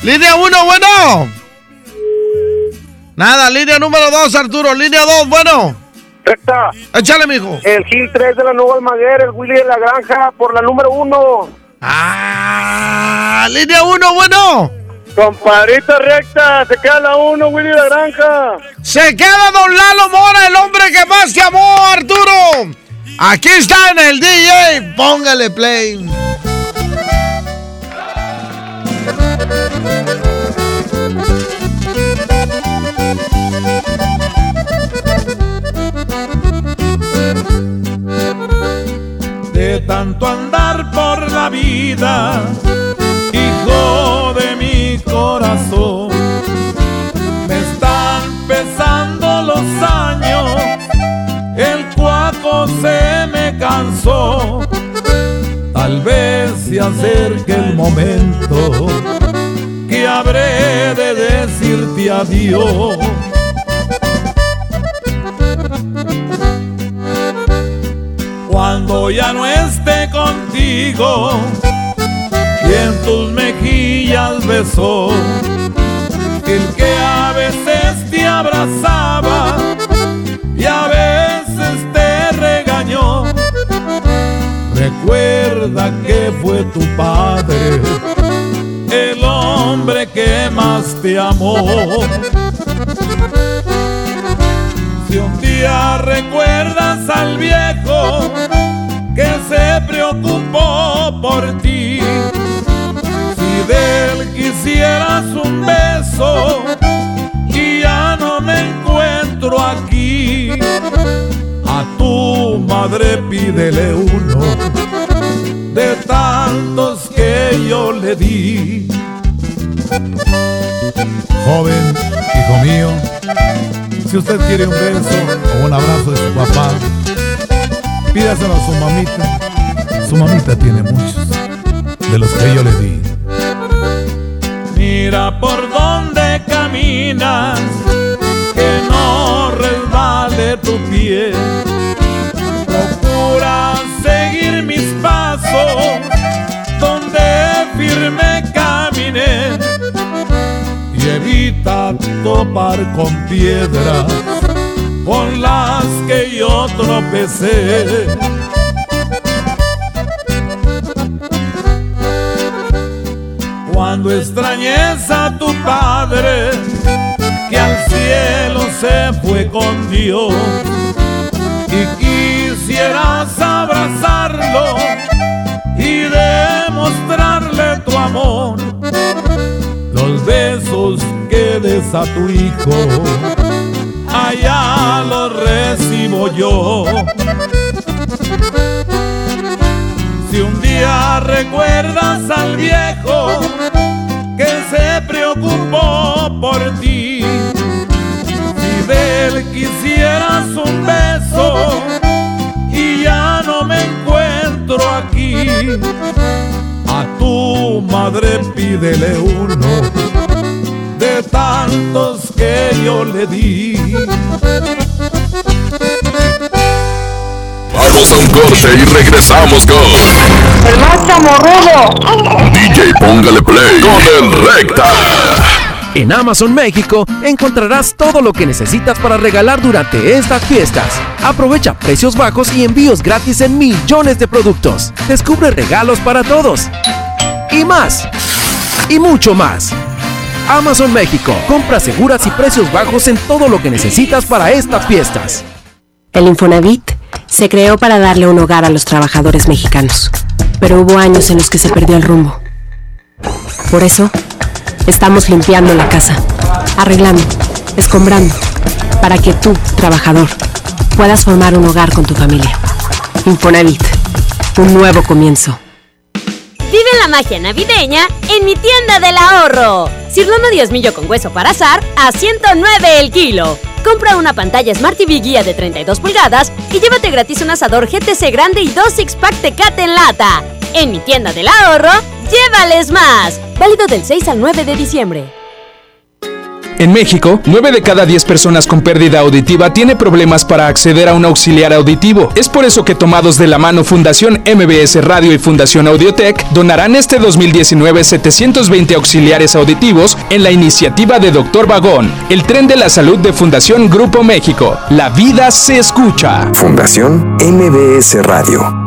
Línea 1, bueno. Nada, línea número 2, Arturo. Línea 2, bueno. Recta. Échale, mijo. El Gil 3 de la Nueva Almaguer, el Willy de la Granja, por la número 1. Ah, línea 1, bueno. Compadrita recta, se queda la 1, Willy de la Granja. Se queda Don Lalo Mora, el hombre que más te amó, Arturo. Aquí está en el DJ. Póngale play. de tanto andar por la vida, hijo de mi corazón. Tal vez se acerque el momento que habré de decirte adiós. cuando ya no esté contigo y en tus mejillas besó el que a veces te abrazaba Que fue tu padre el hombre que más te amó. Si un día recuerdas al viejo que se preocupó por ti, si de él quisieras un beso y ya no me encuentro aquí, a tu madre pídele uno de tantos que yo le di. Joven, hijo mío, si usted quiere un beso o un abrazo de su papá, pídaselo a su mamita. Su mamita tiene muchos de los que yo le di. Mira por dónde caminas, que no resbale tu pie. Procura seguir mis pasos, donde firme caminé y evita topar con piedras con las que yo tropecé. Cuando extrañes a tu padre, que al cielo se fue con Dios, quisieras abrazarlo y demostrarle tu amor. Los besos que des a tu hijo, allá los recibo yo. Si un día recuerdas al viejo que se preocupó por ti, si de él quisieras un beso aquí, a tu madre pídele uno de tantos que yo le di. Vamos a un corte y regresamos con. El más chamorrudo. DJ Póngale Play con el Recta. En Amazon México encontrarás todo lo que necesitas para regalar durante estas fiestas. Aprovecha precios bajos y envíos gratis en millones de productos. Descubre regalos para todos. Y más. Y mucho más. Amazon México. Compras seguras y precios bajos en todo lo que necesitas para estas fiestas. El Infonavit se creó para darle un hogar a los trabajadores mexicanos, pero hubo años en los que se perdió el rumbo. Por eso, estamos limpiando la casa, arreglando, escombrando, para que tú, trabajador, puedas formar un hogar con tu familia. Infonavit, un nuevo comienzo. Vive la magia navideña en mi tienda del ahorro. Cirlono diezmillo con hueso para azar a 109 el kilo. Compra una pantalla Smart TV guía de 32 pulgadas y llévate gratis un asador GTC grande y dos six pack Tecate en lata. En mi tienda del ahorro, llévales más. Válido del 6 al 9 de diciembre. En México, 9 de cada 10 personas con pérdida auditiva tiene problemas para acceder a un auxiliar auditivo. Es por eso que tomados de la mano Fundación MBS Radio y Fundación Audiotech donarán este 2019 720 auxiliares auditivos en la iniciativa de Doctor Vagón, el tren de la salud de Fundación Grupo México. La vida se escucha. Fundación MBS Radio.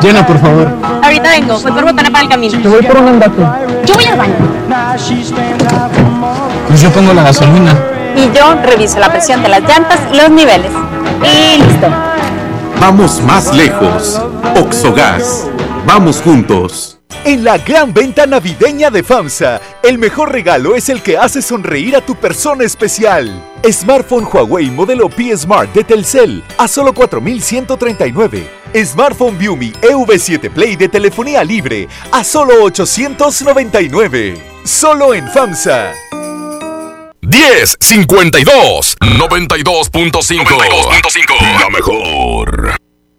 Llena, por favor. Ahorita vengo, voy por botana para el camino. Te voy por un andate. Yo voy al baño. Pues yo pongo la gasolina. Y yo reviso la presión de las llantas y los niveles. Y listo. Vamos más lejos. Oxogas. Vamos juntos. En la gran venta navideña de FAMSA, el mejor regalo es el que hace sonreír a tu persona especial. Smartphone Huawei modelo P Smart de Telcel a solo 4.139. Smartphone Viumi EV7 Play de telefonía libre a solo 899. Solo en FAMSA. 10 52 92.5 La mejor.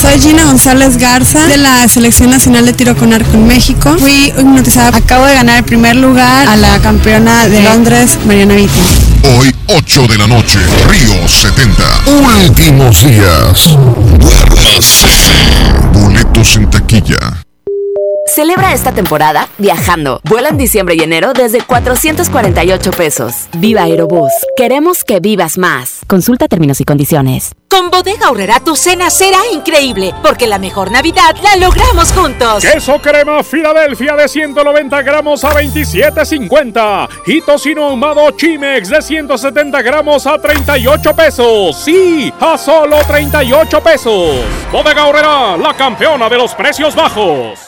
Soy Gina González Garza de la Selección Nacional de Tiro con Arco en México. Fui hipnotizada. Acabo de ganar el primer lugar a la campeona de Londres, Mariana Vitti. Hoy, 8 de la noche, Río 70. Últimos días. Duérmase. Boletos en taquilla. Celebra esta temporada viajando. Vuela en diciembre y enero desde 448 pesos. Viva Aerobús. Queremos que vivas más. Consulta términos y condiciones. Con Bodega Aurrera tu cena será increíble, porque la mejor Navidad la logramos juntos. Queso crema Filadelfia de 190 gramos a 27.50 y tocino ahumado Chimex de 170 gramos a 38 pesos. Sí, a solo 38 pesos. Bodega Aurrera, la campeona de los precios bajos.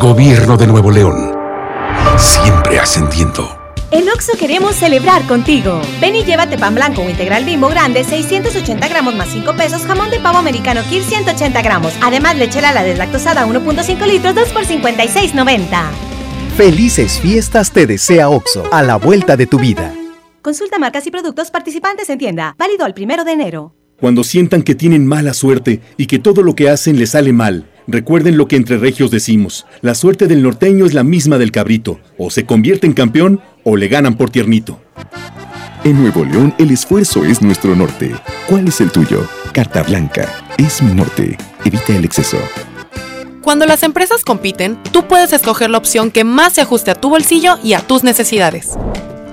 Gobierno de Nuevo León. Siempre ascendiendo. En Oxo queremos celebrar contigo. Ven y llévate pan blanco o integral bimbo grande, 680 gramos más 5 pesos, jamón de pavo americano Kir 180 gramos. Además, leche la deslactosada 1.5 litros, 2 por 56.90. Felices fiestas te desea OXO, a la vuelta de tu vida. Consulta marcas y productos participantes en tienda. Válido al primero de enero. Cuando sientan que tienen mala suerte y que todo lo que hacen les sale mal, recuerden lo que entre regios decimos. La suerte del norteño es la misma del cabrito. O se convierte en campeón o le ganan por tiernito. En Nuevo León el esfuerzo es nuestro norte. ¿Cuál es el tuyo? Carta Blanca. Es mi norte. Evita el exceso. Cuando las empresas compiten, tú puedes escoger la opción que más se ajuste a tu bolsillo y a tus necesidades.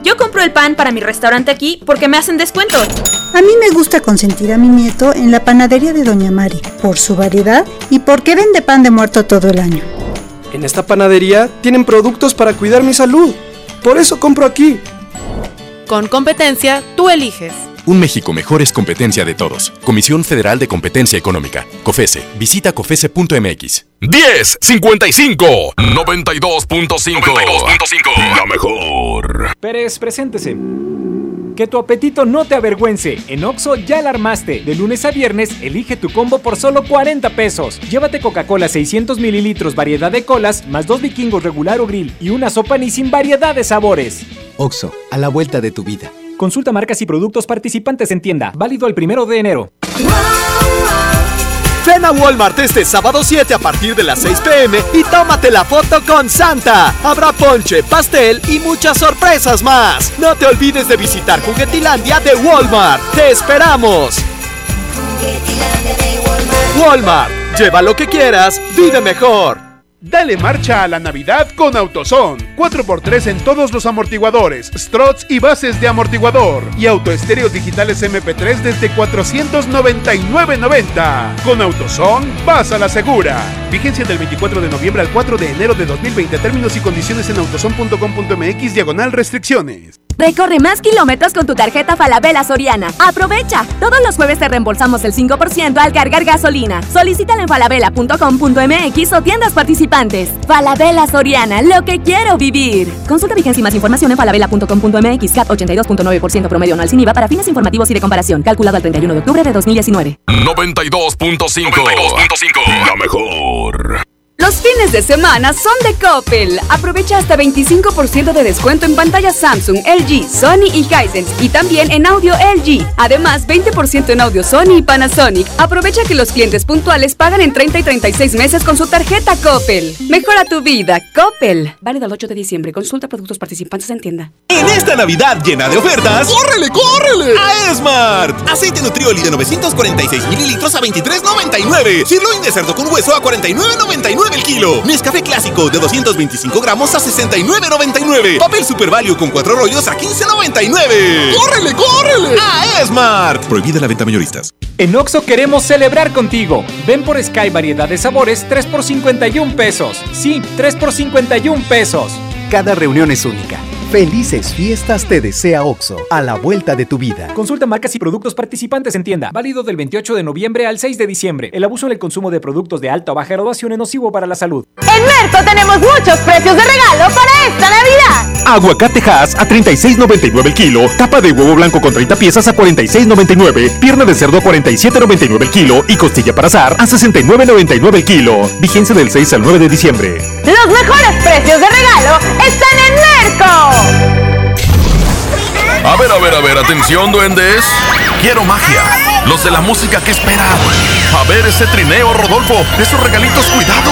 Yo compro el pan para mi restaurante aquí porque me hacen descuento. A mí me gusta consentir a mi nieto en la panadería de Doña Mari, por su variedad y porque vende pan de muerto todo el año. En esta panadería tienen productos para cuidar mi salud. Por eso compro aquí. Con competencia, tú eliges. Un México mejor es competencia de todos. Comisión Federal de Competencia Económica. COFESE. Visita COFESE.mx. 10 55 92.5 La mejor. Pérez, preséntese. Que tu apetito no te avergüence. En Oxo ya la armaste. De lunes a viernes, elige tu combo por solo 40 pesos. Llévate Coca-Cola 600 mililitros, variedad de colas, más dos vikingos regular o grill y una sopa ni sin variedad de sabores. OXO, a la vuelta de tu vida. Consulta marcas y productos participantes en tienda. Válido el primero de enero. Ven a Walmart este sábado 7 a partir de las 6 pm y tómate la foto con Santa. Habrá ponche, pastel y muchas sorpresas más. No te olvides de visitar Juguetilandia de Walmart. ¡Te esperamos! Walmart, lleva lo que quieras, vive mejor. Dale marcha a la Navidad con AutoZone. 4x3 en todos los amortiguadores, struts y bases de amortiguador. Y autoestéreos digitales MP3 desde 499.90. Con AutoZone, vas a la segura. Vigencia del 24 de noviembre al 4 de enero de 2020. Términos y condiciones en autozone.com.mx diagonal restricciones. Recorre más kilómetros con tu tarjeta Falabella Soriana. ¡Aprovecha! Todos los jueves te reembolsamos el 5% al cargar gasolina. Solicítala en falabella.com.mx o tiendas participantes. Falabella Soriana, lo que quiero vivir. Consulta vigencia y más información en falabella.com.mx. CAT 82.9% promedio anual sin IVA para fines informativos y de comparación. Calculado al 31 de octubre de 2019. 92.5 La mejor. Los fines de semana son de Coppel. Aprovecha hasta 25% de descuento en pantallas Samsung, LG, Sony y Hisense y también en audio LG. Además, 20% en audio Sony y Panasonic. Aprovecha que los clientes puntuales pagan en 30 y 36 meses con su tarjeta Coppel. Mejora tu vida, Coppel. Válido el 8 de diciembre. Consulta productos participantes en tienda. En esta Navidad llena de ofertas, ¡córrele, córrele! A Esmart. Aceite Nutrioli de 946 mililitros a 23.99. Sirloin de cerdo con hueso a 49.99 el kilo. Nescafé clásico de 225 gramos a 69.99. Papel Super Value con cuatro rollos a 15.99. ¡Córrele, córrele! A Esmart. Prohibida la venta mayoristas. En Oxo queremos celebrar contigo. Ven por Sky variedad de sabores 3 por 51 pesos. Sí, 3 por 51 pesos. Cada reunión es única. Felices fiestas te desea OXO, a la vuelta de tu vida. Consulta marcas y productos participantes en tienda. Válido del 28 de noviembre al 6 de diciembre. El abuso en el consumo de productos de alta o baja graduación es nocivo para la salud. En Merco tenemos muchos precios de regalo para esta Navidad. Aguacate Hass a 36.99 el kilo. Tapa de huevo blanco con 30 piezas a 46.99. Pierna de cerdo a 47.99 el kilo. Y costilla para azar a 69.99 el kilo. Vigencia del 6 al 9 de diciembre. Los mejores precios de regalo están en Merco. A ver, a ver, a ver, atención, duendes. Quiero magia. Los de la música que esperan. A ver ese trineo, Rodolfo. Esos regalitos, cuidado.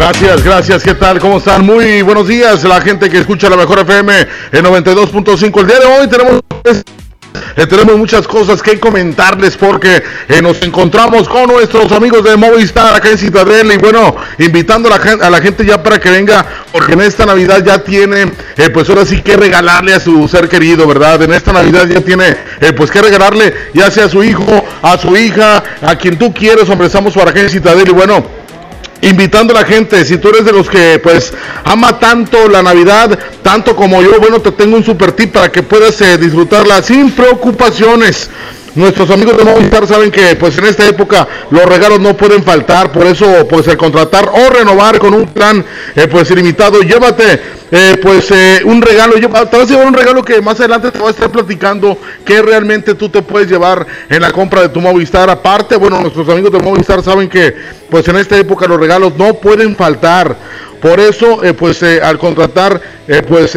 Gracias, gracias. ¿Qué tal? ¿Cómo están? Muy buenos días, la gente que escucha la mejor FM en 92.5. El día de hoy tenemos eh, tenemos muchas cosas que comentarles porque eh, nos encontramos con nuestros amigos de Movistar acá en Citadel y bueno, invitando a la, a la gente ya para que venga porque en esta Navidad ya tiene eh, pues ahora sí que regalarle a su ser querido, ¿verdad? En esta Navidad ya tiene pues que regalarle ya sea a su hijo, a su hija, a quien tú quieres, hombre, estamos para acá en Citadel y bueno invitando a la gente, si tú eres de los que pues ama tanto la Navidad, tanto como yo, bueno, te tengo un super tip para que puedas eh, disfrutarla sin preocupaciones. Nuestros amigos de Movistar saben que pues en esta época los regalos no pueden faltar, por eso pues el contratar o renovar con un plan eh, pues ilimitado, llévate eh, pues eh, un regalo, te vas a llevar un regalo que más adelante te voy a estar platicando que realmente tú te puedes llevar en la compra de tu Movistar. Aparte, bueno, nuestros amigos de Movistar saben que pues en esta época los regalos no pueden faltar. Por eso, eh, pues eh, al contratar eh, pues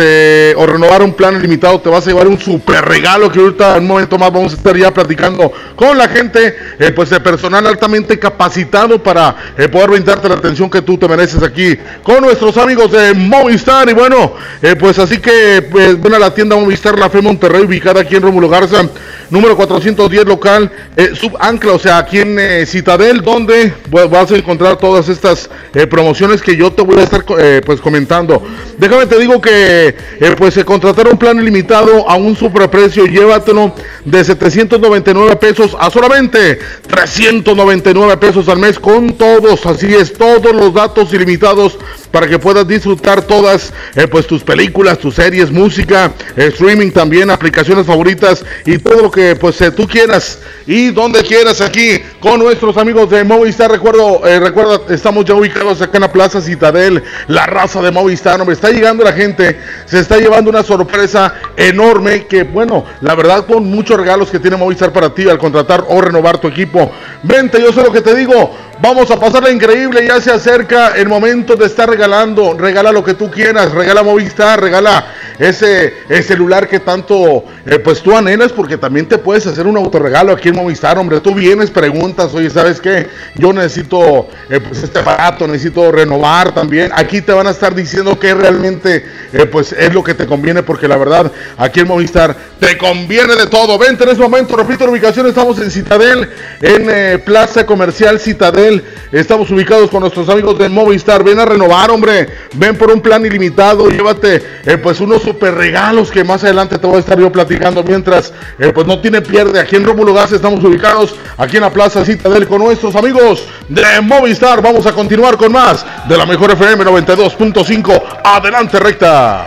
o renovar un plan ilimitado, te vas a llevar un super regalo que ahorita en un momento más vamos a estar ya platicando con la gente, pues de personal altamente capacitado para poder brindarte la atención que tú te mereces aquí con nuestros amigos de Movistar. Y bueno, pues así que pues, a la tienda Movistar La Fe Monterrey, ubicada aquí en Rómulo Garza, número 410 local, subancla, o sea, aquí en Citadel, donde vas a encontrar todas estas promociones que yo te voy a eh, pues comentando. Déjame te digo que eh, pues se contrataron un plan ilimitado a un superprecio, llévatelo de 799 pesos a solamente 399 pesos al mes con todos, así es, todos los datos ilimitados para que puedas disfrutar todas eh, pues tus películas, tus series, música, streaming también, aplicaciones favoritas y todo lo que pues tú quieras y donde quieras aquí con nuestros amigos de Movistar. Recuerdo, recuerda, estamos ya ubicados acá en la Plaza Citadel la raza de Movistar. Hombre, está llegando la gente, se está llevando una sorpresa enorme que, bueno, la verdad con muchos regalos que tiene Movistar para ti al contratar o renovar tu equipo. Vente, yo sé lo que te digo. Vamos a pasarla increíble, ya se acerca el momento de estar regalando. Regala lo que tú quieras, regala Movistar, regala ese, celular que tanto eh, pues tú anhelas, porque también te puedes hacer un autorregalo aquí en Movistar, hombre. Tú vienes, preguntas, oye, ¿sabes qué? Yo necesito eh, pues este aparato, necesito renovar también. Aquí te van a estar diciendo que realmente eh, pues es lo que te conviene, porque la verdad, aquí en Movistar te conviene de todo. Vente en ese momento, repito la ubicación, estamos en Citadel, en Plaza Comercial Citadel Estamos ubicados con nuestros amigos de Movistar. Ven a renovar, hombre. Ven por un plan ilimitado. Llévate pues unos super regalos que más adelante te voy a estar yo platicando. Mientras eh, pues no tiene pierde. Aquí en Rómulo Gas estamos ubicados aquí en la Plaza Citadel con nuestros amigos de Movistar. Vamos a continuar con más de la mejor FM 92.5. Adelante, recta.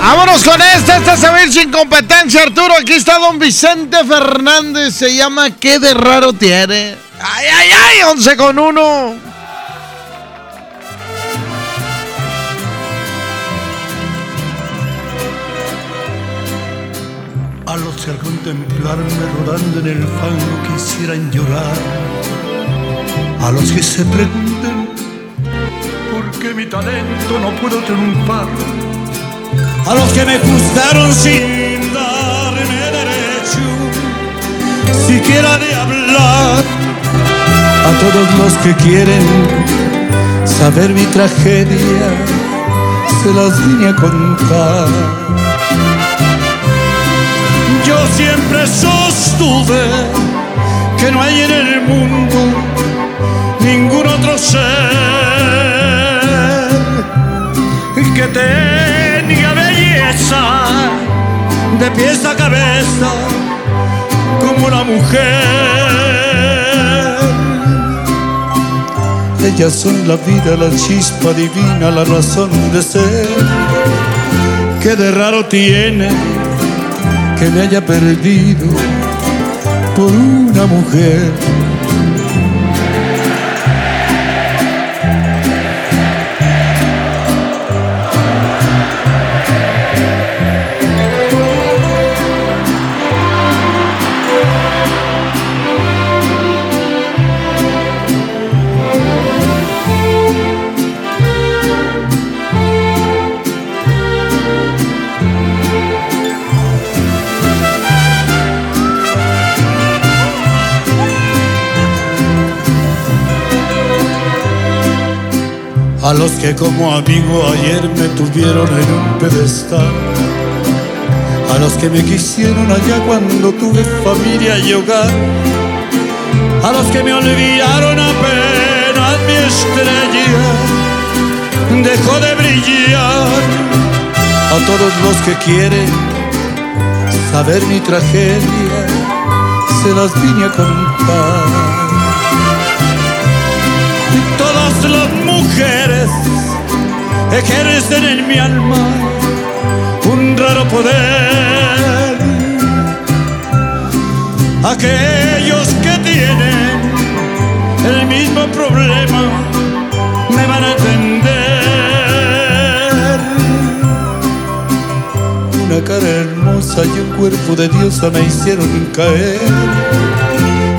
Vámonos con este, este es Saber sin competencia, Arturo. Aquí está don Vicente Fernández. Se llama ¿Qué de raro tiene? ¡Ay, ay, ay! 11 con 1. A los que al contemplarme rodando en el fango quisieran llorar. A los que se pregunten por qué mi talento no puedo triunfar a los que me gustaron sin darme derecho siquiera de hablar, a todos los que quieren saber mi tragedia, se las vine a contar. Yo siempre sostuve que no hay en el mundo ningún otro ser que tenga de pies a cabeza como una mujer. Ellas son la vida, la chispa divina, la razón de ser. Que de raro tiene que me haya perdido por una mujer. A los que como amigo ayer me tuvieron en un pedestal, a los que me quisieron allá cuando tuve familia y hogar, a los que me olvidaron apenas mi estrella. Dejó de brillar, a todos los que quieren saber mi tragedia, se las vine a contar. Las mujeres ejercen en mi alma un raro poder. Aquellos que tienen el mismo problema me van a entender. Una cara hermosa y un cuerpo de diosa me hicieron caer.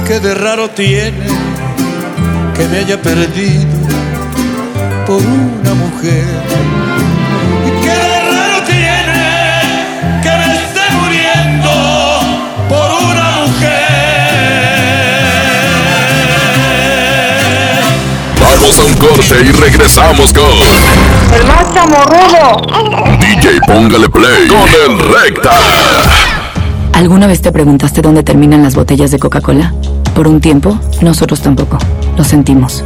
Que de raro tiene que me haya perdido por una mujer. ¿Qué de raro tiene que me esté muriendo por una mujer? Vamos a un corte y regresamos con El más chamorrudo. DJ Póngale Play con el Recta. ¿Alguna vez te preguntaste dónde terminan las botellas de Coca-Cola? Por un tiempo, nosotros tampoco. Lo sentimos.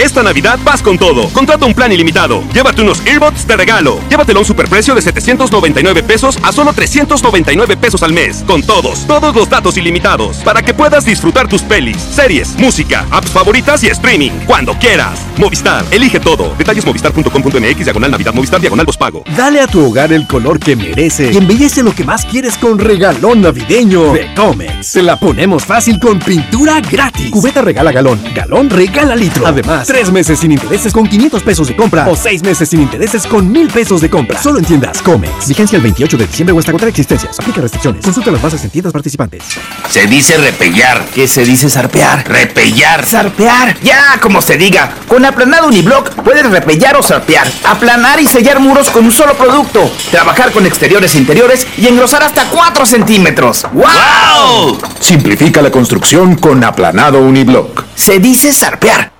Esta Navidad vas con todo. Contrata un plan ilimitado. Llévate unos earbuds de regalo. Llévatelo a un superprecio de 799 pesos a solo 399 pesos al mes. Con todos, todos los datos ilimitados. Para que puedas disfrutar tus pelis, series, música, apps favoritas y streaming. Cuando quieras. Movistar, elige todo. Detalles movistar.com.mx, diagonal Navidad, Movistar, diagonal pago. Dale a tu hogar el color que merece y embellece lo que más quieres con regalón navideño de Comex. Se la ponemos fácil con pintura gratis. Cubeta regala galón, galón regala litro. Además, tres meses sin intereses con 500 pesos de compra o seis meses sin intereses con 1000 pesos de compra. Solo en tiendas Comex. Vigencia el 28 de diciembre o hasta agotar existencias. Aplica restricciones. Consulta las bases en tiendas participantes. Se dice repellar. ¿Qué se dice zarpear? Repellar. Zarpear. Ya, como se diga. Con aplanado uniblock puedes repellar o zarpear. Aplanar y sellar muros con un solo producto. Trabajar con exteriores e interiores y engrosar hasta 4 centímetros. ¡Wow! Simplifica la construcción con aplanado uniblock. Se dice zarpear.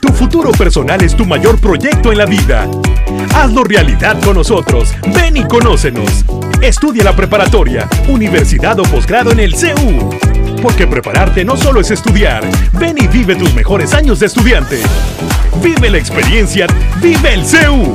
Tu futuro personal es tu mayor proyecto en la vida. Hazlo realidad con nosotros. Ven y conócenos. Estudia la preparatoria, universidad o posgrado en el CEU. Porque prepararte no solo es estudiar. Ven y vive tus mejores años de estudiante. Vive la experiencia. Vive el CEU.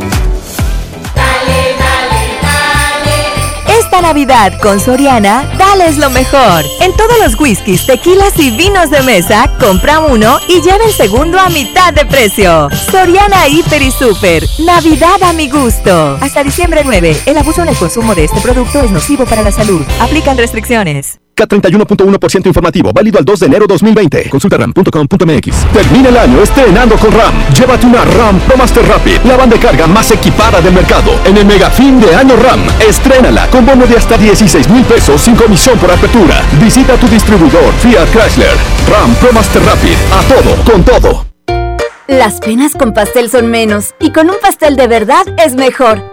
Esta Navidad con Soriana, dales lo mejor. En todos los whiskies, tequilas y vinos de mesa, compra uno y lleva el segundo a mitad de precio. Soriana Hiper y Super. Navidad a mi gusto. Hasta diciembre 9. El abuso en el consumo de este producto es nocivo para la salud. Aplican restricciones. K31.1% informativo, válido al 2 de enero 2020. Consulta ram.com.mx. Termina el año estrenando con RAM. Llévate una RAM Pro Master Rapid, la banda de carga más equipada del mercado. En el mega fin de año RAM, estrénala con bono de hasta 16 mil pesos sin comisión por apertura. Visita tu distribuidor Fiat Chrysler. RAM Pro Master Rapid, a todo, con todo. Las penas con pastel son menos y con un pastel de verdad es mejor.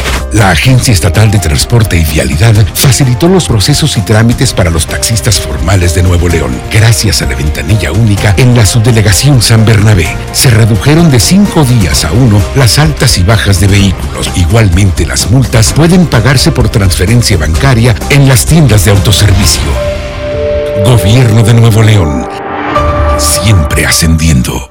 La Agencia Estatal de Transporte y Vialidad facilitó los procesos y trámites para los taxistas formales de Nuevo León. Gracias a la ventanilla única en la subdelegación San Bernabé, se redujeron de cinco días a uno las altas y bajas de vehículos. Igualmente, las multas pueden pagarse por transferencia bancaria en las tiendas de autoservicio. Gobierno de Nuevo León. Siempre ascendiendo.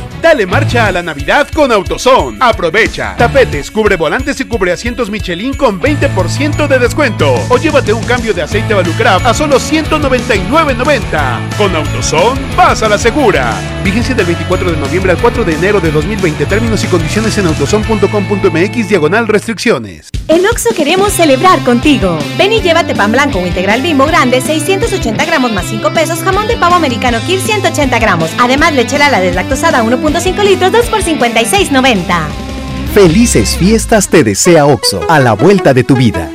Dale marcha a la Navidad con AutoZone. Aprovecha. Tapetes, cubre volantes y cubre asientos Michelin con 20% de descuento. O llévate un cambio de aceite Valucraft a solo 199.90. Con AutoZone, vas a la segura. Vigencia del 24 de noviembre al 4 de enero de 2020. Términos y condiciones en autozone.com.mx diagonal restricciones. En Oxo queremos celebrar contigo. Ven y llévate pan blanco o integral bimbo grande, 680 gramos más 5 pesos, jamón de pavo americano Kir 180 gramos. Además, lechera la deslactosada 1.5 litros, 2 por 56.90. Felices fiestas te desea Oxo, a la vuelta de tu vida.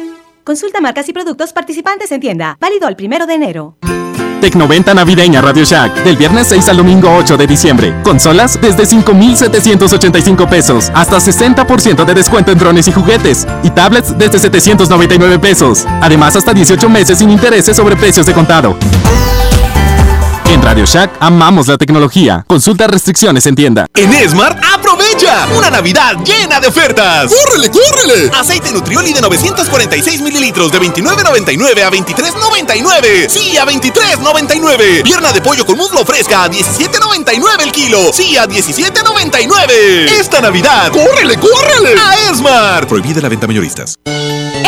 Consulta marcas y productos participantes en tienda. Válido el primero de enero. Tecnoventa navideña Radio Shack del viernes 6 al domingo 8 de diciembre. Consolas desde 5,785 pesos. Hasta 60% de descuento en drones y juguetes. Y tablets desde 799 pesos. Además, hasta 18 meses sin intereses sobre precios de contado. En Radio Shack amamos la tecnología. Consulta restricciones en tienda. En Esmar, aprovecha una Navidad llena de ofertas. ¡Córrele, córrele! Aceite Nutrioli de 946 mililitros de 29.99 a 23.99. Sí, a 23.99. Pierna de pollo con muslo fresca a 17.99 el kilo. Sí, a 17.99. Esta Navidad, ¡córrele, córrele! A Esmar. Prohibida la venta mayoristas.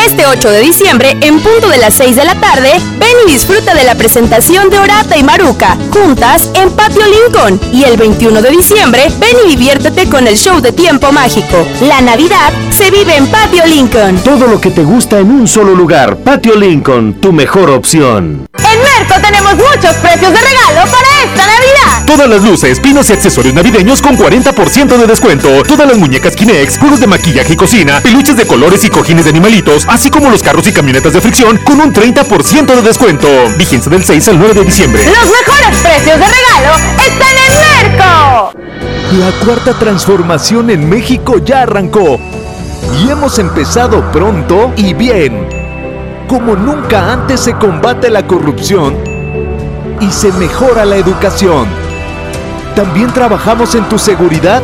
Este 8 de diciembre, en punto de las 6 de la tarde, ven y disfruta de la presentación de Orata y Maruca, juntas en Patio Lincoln. Y el 21 de diciembre, ven y diviértete con el show de tiempo mágico. La Navidad se vive en Patio Lincoln. Todo lo que te gusta en un solo lugar. Patio Lincoln, tu mejor opción. En Merco tenemos muchos precios de regalo para esta Navidad. Todas las luces, pinos y accesorios navideños con 40% de descuento. Todas las muñecas Kinex, juegos de maquillaje y cocina, peluches de colores y cojines de animalitos, así como los carros y camionetas de fricción con un 30% de descuento. Vigencia del 6 al 9 de diciembre. Los mejores precios de regalo están en Merco. La cuarta transformación en México ya arrancó. Y hemos empezado pronto y bien. Como nunca antes se combate la corrupción y se mejora la educación. También trabajamos en tu seguridad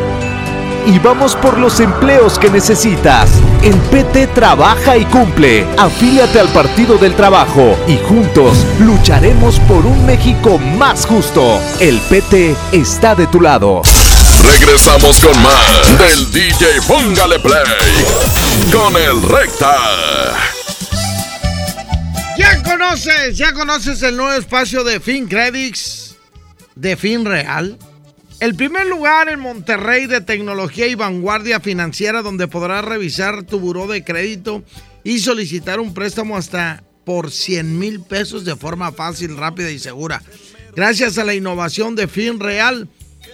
y vamos por los empleos que necesitas. En PT trabaja y cumple. Afíliate al Partido del Trabajo y juntos lucharemos por un México más justo. El PT está de tu lado. Regresamos con más del DJ Póngale Play con el Recta. Ya conoces, ya conoces el nuevo espacio de FinCredits de Fin Real. El primer lugar en Monterrey de tecnología y vanguardia financiera donde podrás revisar tu buró de crédito y solicitar un préstamo hasta por 100 mil pesos de forma fácil, rápida y segura. Gracias a la innovación de FinReal,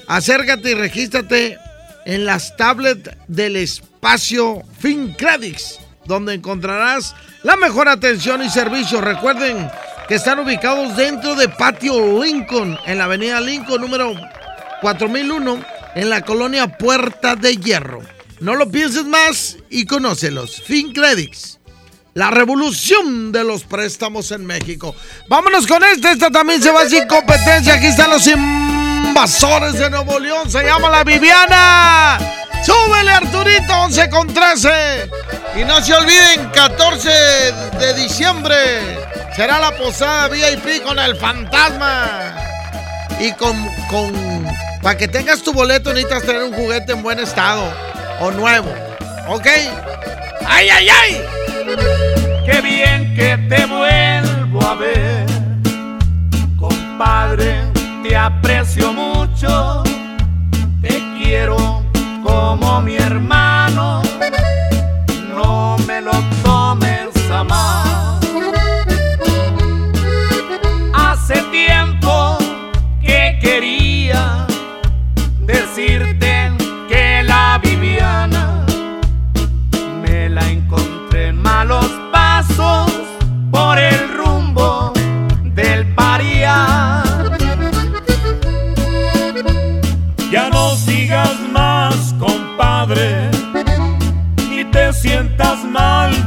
acércate y regístrate en las tablets del espacio FinCredits, donde encontrarás la mejor atención y servicio. Recuerden que están ubicados dentro de Patio Lincoln, en la avenida Lincoln número 4001 en la colonia Puerta de Hierro. No lo pienses más y conócelos. FinCredits. La revolución de los préstamos en México. Vámonos con este. Esta también se va sin competencia. Aquí están los invasores de Nuevo León. Se llama la Viviana. Súbele Arturito 11 con 13. Y no se olviden, 14 de diciembre será la posada VIP con el fantasma. Y con, con para que tengas tu boleto necesitas tener un juguete en buen estado o nuevo. ¿Ok? ¡Ay, ay, ay! Qué bien que te vuelvo a ver, compadre, te aprecio mucho, te quiero como mi hermano,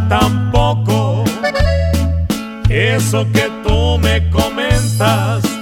tampoco. Eso que tú me comentas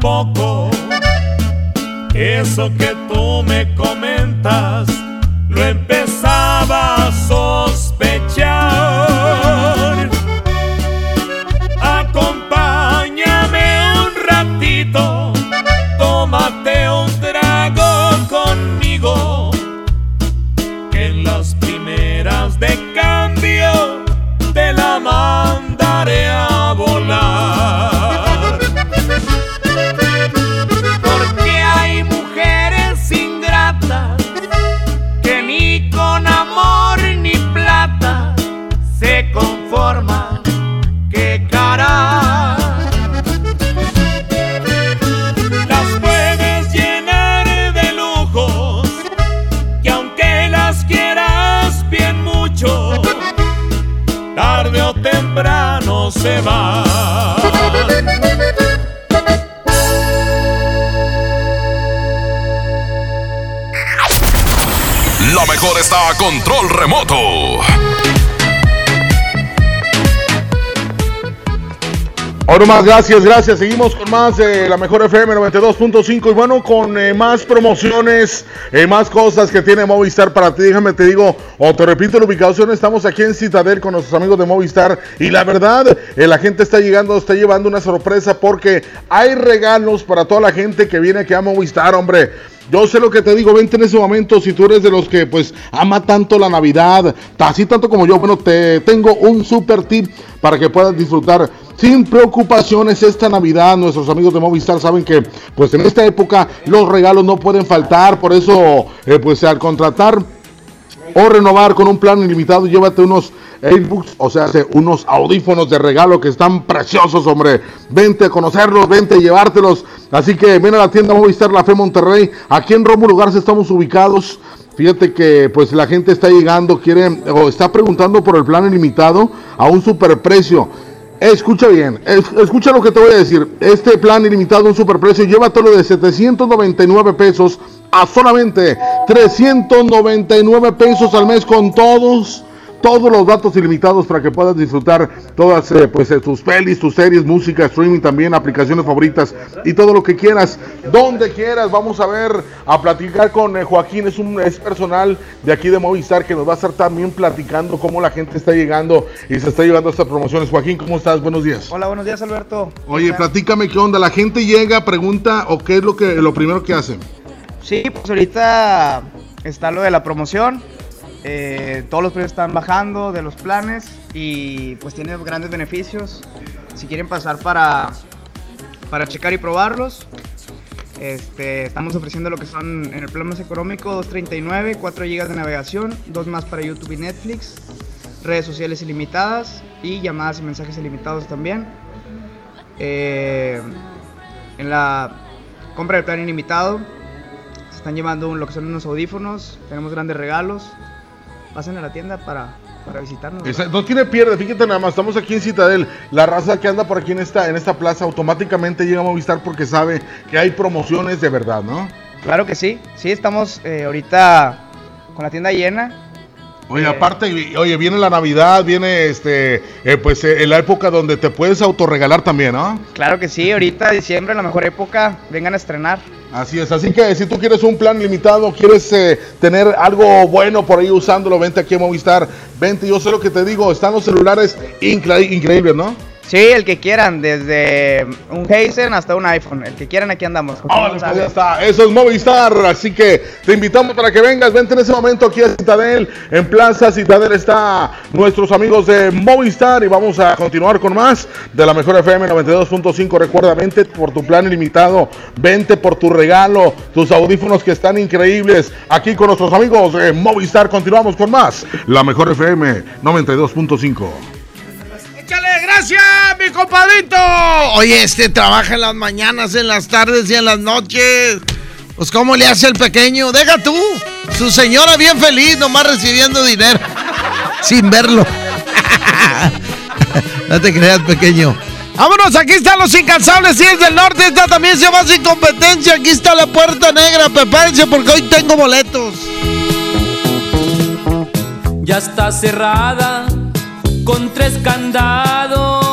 tampoco. Eso que tú me comentas lo empezaba está a control remoto. Ahora más, gracias, gracias. Seguimos con más de la mejor FM 92.5 y bueno, con eh, más promociones, eh, más cosas que tiene Movistar para ti. Déjame te digo, o te repito la ubicación, estamos aquí en Citadel con nuestros amigos de Movistar y la verdad, eh, la gente está llegando, está llevando una sorpresa porque hay regalos para toda la gente que viene aquí a Movistar, hombre. Yo sé lo que te digo, vente en ese momento si tú eres de los que pues ama tanto la Navidad, así tanto como yo, bueno, te tengo un super tip para que puedas disfrutar sin preocupaciones esta Navidad. Nuestros amigos de Movistar saben que pues en esta época los regalos no pueden faltar, por eso eh, pues al contratar o renovar con un plan ilimitado, llévate unos Airbooks, o sea, hace unos audífonos de regalo que están preciosos, hombre. Vente a conocerlos, vente a llevártelos. Así que ven a la tienda Movistar La Fe Monterrey. Aquí en Rómulo Garza estamos ubicados. Fíjate que pues la gente está llegando, quiere o está preguntando por el plan ilimitado a un superprecio. Escucha bien, escucha lo que te voy a decir. Este plan ilimitado, un superprecio, llévatelo de 799 pesos a solamente 399 pesos al mes con todos todos los datos ilimitados para que puedas disfrutar todas eh, pues eh, tus pelis, tus series, música, streaming también, aplicaciones favoritas y todo lo que quieras, donde quieras. Vamos a ver, a platicar con eh, Joaquín, es un es personal de aquí de Movistar que nos va a estar también platicando cómo la gente está llegando y se está llevando a estas promociones. Joaquín, ¿cómo estás? Buenos días. Hola, buenos días, Alberto. Oye, platícame qué onda. La gente llega, pregunta o qué es lo que lo primero que hacen. Sí, pues ahorita está lo de la promoción eh, todos los precios están bajando de los planes y pues tiene grandes beneficios. Si quieren pasar para, para checar y probarlos, este, estamos ofreciendo lo que son en el plan más económico 239, 4 GB de navegación, 2 más para YouTube y Netflix, redes sociales ilimitadas y llamadas y mensajes ilimitados también. Eh, en la compra del plan ilimitado se están llevando lo que son unos audífonos, tenemos grandes regalos, pasen a la tienda para, para visitarnos. no tiene pierde, fíjate nada más, estamos aquí en Citadel. La raza que anda por aquí en esta, en esta plaza automáticamente llega a Movistar porque sabe que hay promociones de verdad, ¿no? Claro que sí, sí, estamos eh, ahorita con la tienda llena. Oye, eh, aparte, oye, viene la Navidad, viene este, eh, pues en la época donde te puedes autorregalar también, ¿no? Claro que sí, ahorita diciembre, la mejor época, vengan a estrenar. Así es, así que si tú quieres un plan limitado, quieres eh, tener algo bueno por ahí usándolo, vente aquí a Movistar, vente, yo sé lo que te digo, están los celulares increíbles, ¿no? Sí, el que quieran, desde un Hazen hasta un iPhone, el que quieran aquí andamos. Ah, pues ya está, eso es Movistar, así que te invitamos para que vengas, vente en ese momento aquí a Citadel, en Plaza Citadel está nuestros amigos de Movistar y vamos a continuar con más de la mejor FM 92.5, recuerda, vente por tu plan ilimitado, vente por tu regalo, tus audífonos que están increíbles, aquí con nuestros amigos de Movistar, continuamos con más, la mejor FM 92.5 gracias, mi compadrito. Oye, este trabaja en las mañanas, en las tardes y en las noches. Pues, ¿cómo le hace el pequeño? Deja tú. Su señora bien feliz, nomás recibiendo dinero. Sin verlo. no te creas, pequeño. Vámonos, aquí están los incansables y es del norte. Esta también se va sin competencia. Aquí está la puerta negra. Prepárense porque hoy tengo boletos. Ya está cerrada con tres candados.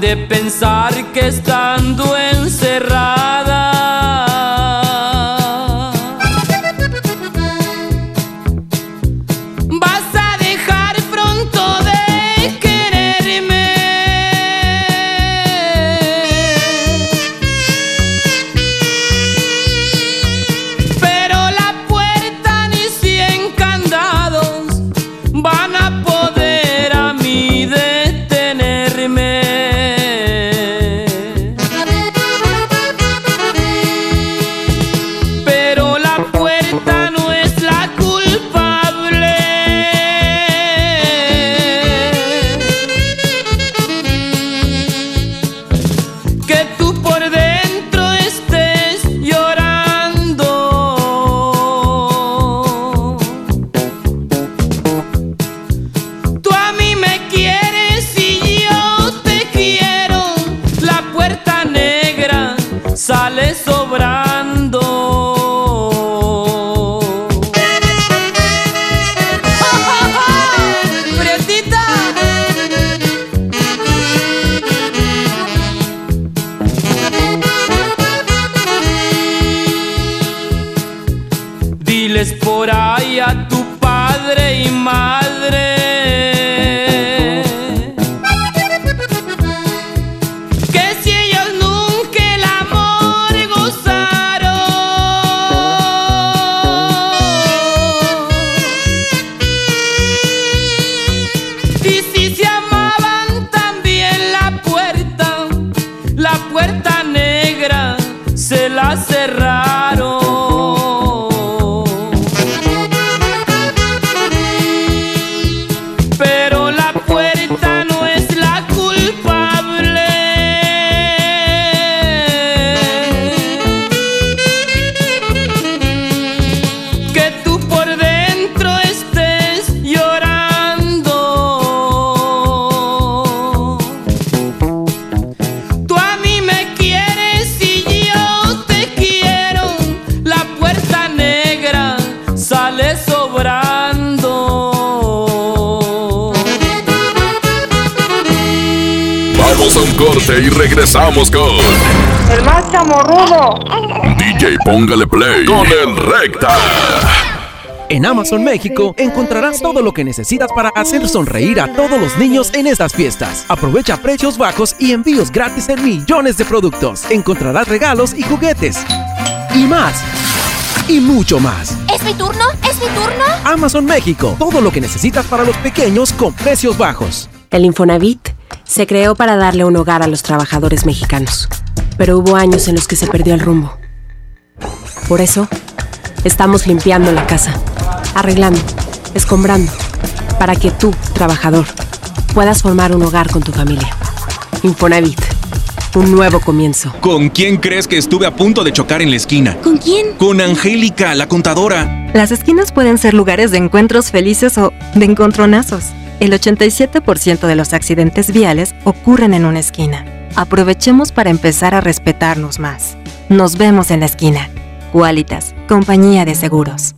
De pensar que estando corte y regresamos con. El más chamorrudo. DJ Póngale Play con el Recta. En Amazon México encontrarás todo lo que necesitas para hacer sonreír a todos los niños en estas fiestas. Aprovecha precios bajos y envíos gratis en millones de productos. Encontrarás regalos y juguetes. Y más. Y mucho más. ¿Es mi turno? ¿Es mi turno? Amazon México. Todo lo que necesitas para los pequeños con precios bajos. El Infonavit se creó para darle un hogar a los trabajadores mexicanos. Pero hubo años en los que se perdió el rumbo. Por eso, estamos limpiando la casa, arreglando, escombrando, para que tú, trabajador, puedas formar un hogar con tu familia. Infonavit, un nuevo comienzo. ¿Con quién crees que estuve a punto de chocar en la esquina? ¿Con quién? Con Angélica, la contadora. Las esquinas pueden ser lugares de encuentros felices o de encontronazos. El 87% de los accidentes viales ocurren en una esquina. Aprovechemos para empezar a respetarnos más. Nos vemos en la esquina. Qualitas, compañía de seguros.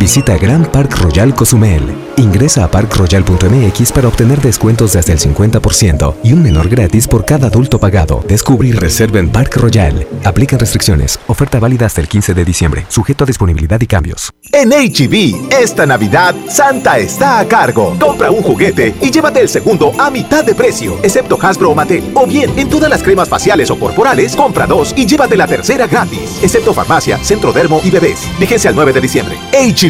Visita Grand Park Royal Cozumel. Ingresa a parkroyal.mx para obtener descuentos de hasta el 50% y un menor gratis por cada adulto pagado. Descubre y reserva en Park Royal. Aplican restricciones. Oferta válida hasta el 15 de diciembre. Sujeto a disponibilidad y cambios. En HB, esta Navidad, Santa está a cargo. Compra un juguete y llévate el segundo a mitad de precio, excepto Hasbro o Mattel. O bien, en todas las cremas faciales o corporales, compra dos y llévate la tercera gratis, excepto farmacia, centro dermo y bebés. Fíjense al 9 de diciembre. HB,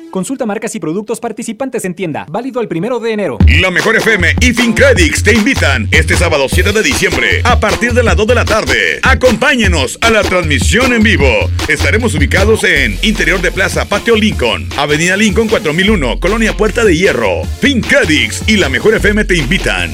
Consulta marcas y productos participantes en tienda. Válido el primero de enero. La Mejor FM y FinCredits te invitan este sábado 7 de diciembre a partir de las 2 de la tarde. Acompáñenos a la transmisión en vivo. Estaremos ubicados en Interior de Plaza Patio Lincoln, Avenida Lincoln 4001, Colonia Puerta de Hierro. FinCredits y La Mejor FM te invitan.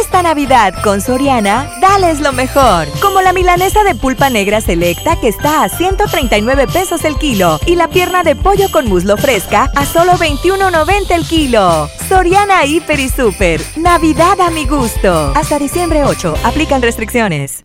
Esta Navidad con Soriana, dales lo mejor. Como la milanesa de pulpa negra selecta que está a 139 pesos el kilo y la pierna de pollo con muslo fresca a solo 21.90 el kilo. Soriana Hiper y Super. Navidad a mi gusto. Hasta diciembre 8. Aplican restricciones.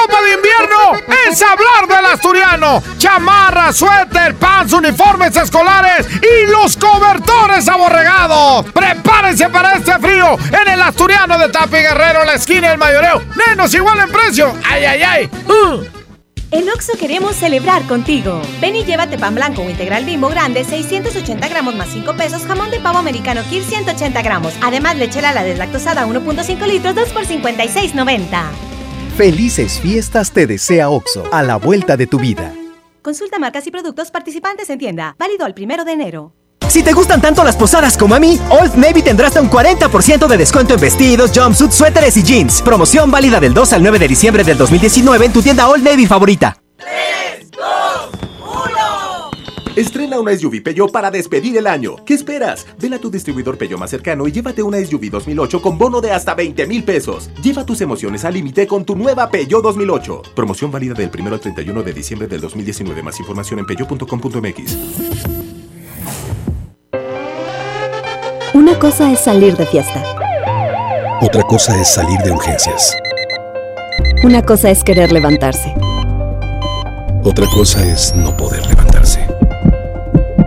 ropa de invierno es hablar del asturiano. Chamarra, suéter, pants, uniformes escolares y los cobertores aborregados. Prepárense para este frío en el asturiano de Tapi Guerrero, la esquina del mayoreo. Menos igual en precio. Ay, ay, ay. Uh. En Oxo queremos celebrar contigo. Ven y llévate pan blanco o integral bimbo grande, 680 gramos más 5 pesos, jamón de pavo americano Kir 180 gramos. Además, lechera la deslactosada 1.5 litros, 2 por 56.90. Felices fiestas te desea OXO, a la vuelta de tu vida. Consulta marcas y productos participantes en tienda. Válido al primero de enero. Si te gustan tanto las posadas como a mí, Old Navy tendrá hasta un 40% de descuento en vestidos, jumpsuits, suéteres y jeans. Promoción válida del 2 al 9 de diciembre del 2019 en tu tienda Old Navy favorita. Estrena una SUV Peugeot para despedir el año. ¿Qué esperas? Ven a tu distribuidor Peugeot más cercano y llévate una SUV 2008 con bono de hasta 20 mil pesos. Lleva tus emociones al límite con tu nueva Peugeot 2008. Promoción válida del 1 al 31 de diciembre del 2019. Más información en peugeot.com.mx. Una cosa es salir de fiesta. Otra cosa es salir de urgencias. Una cosa es querer levantarse. Otra cosa es no poder levantarse.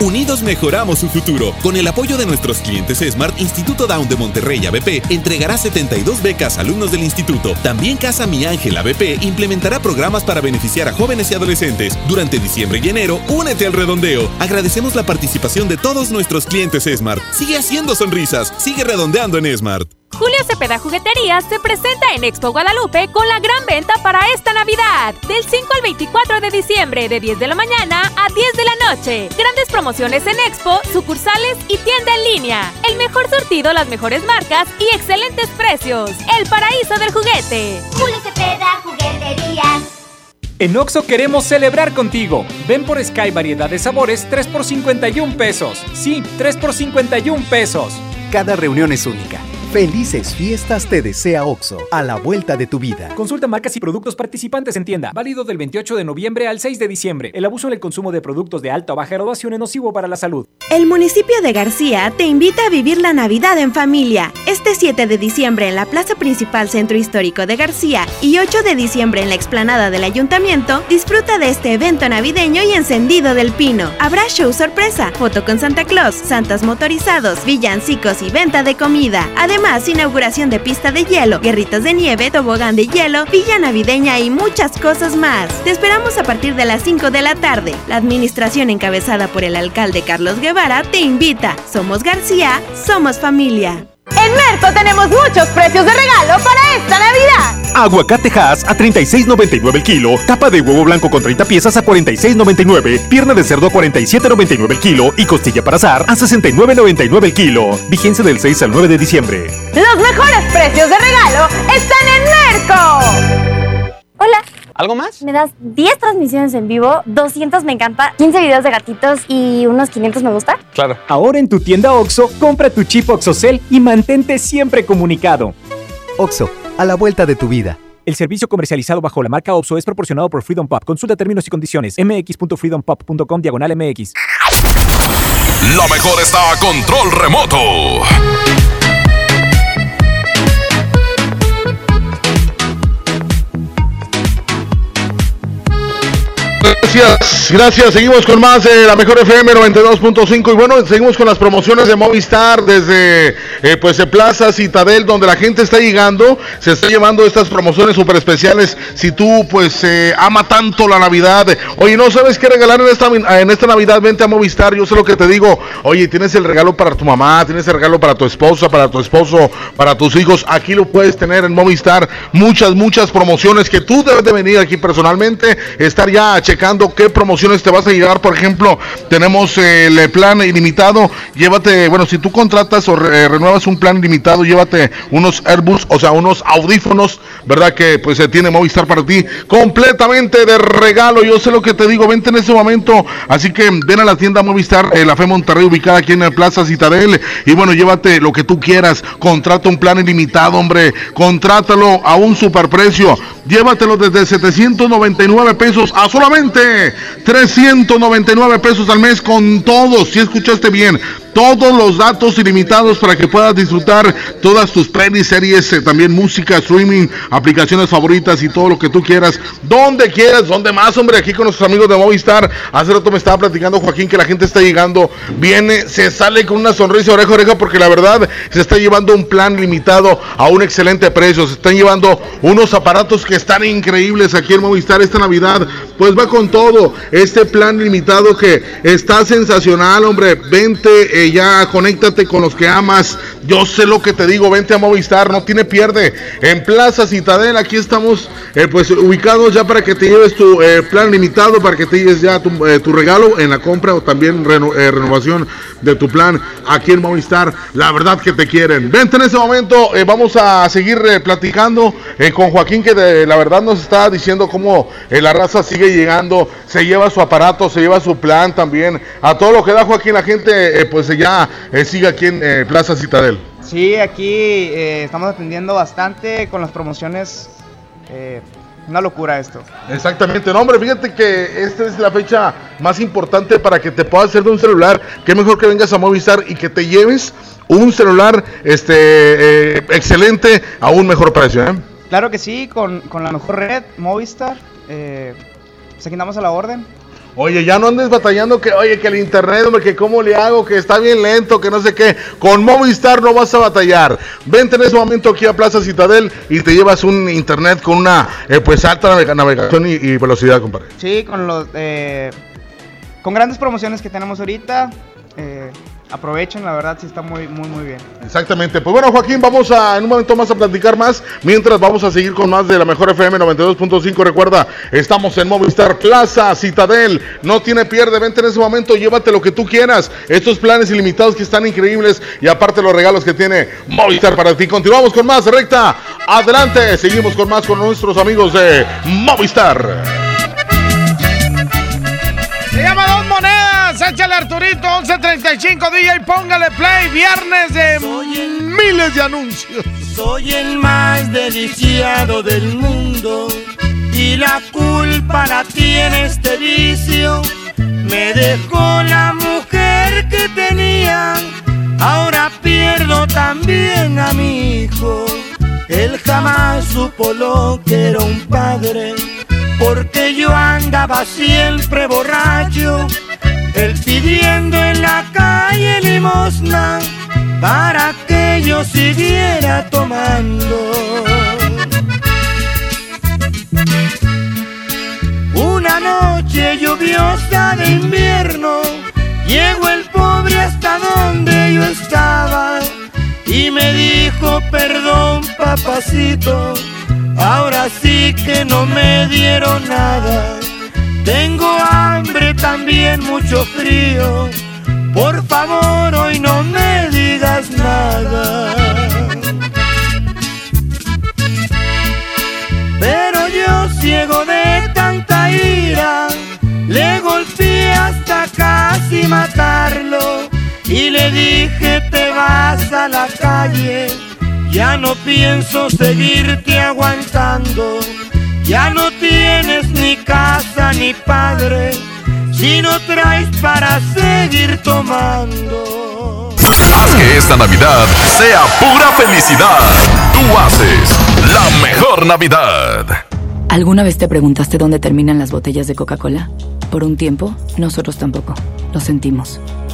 Unidos mejoramos su futuro. Con el apoyo de nuestros clientes Smart, Instituto Down de Monterrey ABP entregará 72 becas a alumnos del instituto. También Casa Mi Ángel ABP implementará programas para beneficiar a jóvenes y adolescentes. Durante diciembre y enero, únete al redondeo. Agradecemos la participación de todos nuestros clientes Smart. Sigue haciendo sonrisas, sigue redondeando en Smart. Julio Cepeda Jugueterías se presenta en Expo Guadalupe con la gran venta para esta Navidad. Del 5 al 24 de diciembre, de 10 de la mañana a 10 de la noche. Grandes promociones en Expo, sucursales y tienda en línea. El mejor surtido, las mejores marcas y excelentes precios. El paraíso del juguete. Julio Cepeda Jugueterías. En Oxo queremos celebrar contigo. Ven por Sky variedad de sabores 3 por 51 pesos. Sí, 3 por 51 pesos. Cada reunión es única. Felices fiestas te desea OXO, a la vuelta de tu vida. Consulta marcas y productos participantes en tienda. Válido del 28 de noviembre al 6 de diciembre. El abuso en el consumo de productos de alta o baja graduación es nocivo para la salud. El municipio de García te invita a vivir la Navidad en familia. Este 7 de diciembre en la Plaza Principal Centro Histórico de García y 8 de diciembre en la explanada del Ayuntamiento, disfruta de este evento navideño y encendido del pino. Habrá show sorpresa, foto con Santa Claus, santas motorizados, villancicos y venta de comida. Además, inauguración de pista de hielo, guerritas de nieve, tobogán de hielo, villa navideña y muchas cosas más. Te esperamos a partir de las 5 de la tarde. La administración encabezada por el alcalde Carlos Guevara te invita. Somos García, somos familia. En Merco tenemos muchos precios de regalo para esta Navidad. Aguacate Hass a 36.99 el kilo, tapa de huevo blanco con 30 piezas a 46.99, pierna de cerdo a 47.99 el kilo y costilla para azar a 69.99 el kilo. Vigencia del 6 al 9 de diciembre. Los mejores precios de regalo están en Merco. Hola. ¿Algo más? Me das 10 transmisiones en vivo, 200 me encanta, 15 videos de gatitos y unos 500 me gusta. Claro. Ahora en tu tienda OXO, compra tu chip OXOCEL y mantente siempre comunicado. OXO, a la vuelta de tu vida. El servicio comercializado bajo la marca OPSO es proporcionado por Freedom Pop. Consulta términos y condiciones. mx.freedompop.com diagonal mx. La mejor está a control remoto. Gracias, gracias. Seguimos con más de la mejor FM 92.5 y bueno, seguimos con las promociones de Movistar desde eh, pues de Plaza Citadel donde la gente está llegando, se está llevando estas promociones súper especiales. Si tú pues eh, ama tanto la Navidad, oye, no sabes qué regalar en esta en esta Navidad, vente a Movistar. Yo sé lo que te digo. Oye, tienes el regalo para tu mamá, tienes el regalo para tu esposa, para tu esposo, para tus hijos. Aquí lo puedes tener en Movistar. Muchas, muchas promociones que tú debes de venir aquí personalmente, estar ya checando qué promociones te vas a llevar. Por ejemplo, tenemos el plan ilimitado. Llévate, bueno, si tú contratas o re- renuevas un plan ilimitado, llévate unos Airbus, o sea, unos audífonos, ¿verdad? Que pues se tiene Movistar para ti completamente de regalo. Yo sé lo que te digo, vente en ese momento. Así que ven a la tienda Movistar, eh, la Fe Monterrey, ubicada aquí en la Plaza Citadel. Y bueno, llévate lo que tú quieras. Contrata un plan ilimitado, hombre. Contrátalo a un superprecio. Llévatelo desde 799 pesos a solamente 399 pesos al mes con todos. Si escuchaste bien, todos los datos ilimitados para que puedas disfrutar todas tus pelis, series, eh, también música, streaming, aplicaciones favoritas y todo lo que tú quieras, donde quieras, donde más, hombre, aquí con nuestros amigos de Movistar. Hace rato me estaba platicando Joaquín que la gente está llegando, viene, se sale con una sonrisa oreja oreja porque la verdad se está llevando un plan limitado a un excelente precio, se están llevando unos aparatos que están increíbles aquí en Movistar esta Navidad, pues va con todo, este plan limitado que está sensacional, hombre, vente eh, ya, conéctate con los que amas, yo sé lo que te digo, vente a Movistar, no tiene pierde, en Plaza Citadel, aquí estamos eh, pues ubicados ya para que te lleves tu eh, plan limitado, para que te lleves ya tu, tu regalo en la compra o también renovación de tu plan aquí en Movistar, la verdad que te quieren, vente en ese momento, vamos a seguir platicando con Joaquín que la verdad nos está diciendo cómo la raza sigue llegando, se lleva su aparato, se lleva su plan también, a todo lo que da Joaquín, la gente eh, ya eh, sigue aquí en eh, Plaza Citadel. Sí, aquí estamos atendiendo bastante con las promociones. una locura esto. Exactamente, no hombre, fíjate que esta es la fecha más importante para que te puedas hacer de un celular. Qué mejor que vengas a Movistar y que te lleves un celular este excelente a un mejor precio. Claro que sí, con, con la mejor red, Movistar. pues aquí andamos a la orden. Oye, ya no andes batallando que, oye, que el internet, hombre, que cómo le hago, que está bien lento, que no sé qué. Con Movistar no vas a batallar. Vente en ese momento aquí a Plaza Citadel y te llevas un internet con una eh, pues alta navegación y, velocidad, compadre. Sí, con los eh, con grandes promociones que tenemos ahorita. Eh, aprovechen, la verdad sí está muy, muy, muy bien. Exactamente. Pues bueno, Joaquín, vamos a en un momento más a platicar más. Mientras vamos a seguir con más de la mejor FM 92.5. Recuerda, estamos en Movistar Plaza, Citadel. No tiene pierde. Vente en ese momento, llévate lo que tú quieras. Estos planes ilimitados que están increíbles. Y aparte los regalos que tiene Movistar para ti. Continuamos con más recta. Adelante. Seguimos con más con nuestros amigos de Movistar. Échale Arturito, 11.35 DJ, póngale play, viernes de miles de anuncios. Soy el más deliciado del mundo y la culpa la tiene este vicio. Me dejó la mujer que tenía, ahora pierdo también a mi hijo. Él jamás supo lo que era un padre, porque yo andaba siempre borracho él pidiendo en la calle limosna para que yo siguiera tomando. Una noche lluviosa de invierno, llegó el pobre hasta donde yo estaba y me dijo, perdón papacito, ahora sí que no me dieron nada tengo hambre, también mucho frío. Por favor, hoy no me digas nada. Pero yo ciego de tanta ira, le golpeé hasta casi matarlo. Y le dije, te vas a la calle, ya no pienso seguirte aguantando ya no tienes ni casa ni padre si no traes para seguir tomando. Haz que esta Navidad sea pura felicidad. Tú haces la mejor Navidad. ¿Alguna vez te preguntaste dónde terminan las botellas de Coca-Cola? Por un tiempo, nosotros tampoco. Lo sentimos.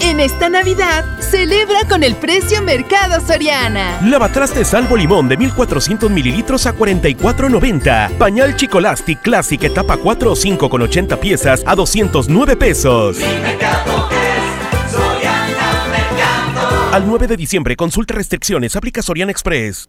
En esta Navidad, celebra con el precio Mercado Soriana. Lavatrastes Salvo Limón de 1400 mililitros a 44.90. Pañal Chicolastic Classic etapa 4 o 5 con 80 piezas a 209 pesos. Al 9 de diciembre, consulta restricciones, aplica Soriana Express.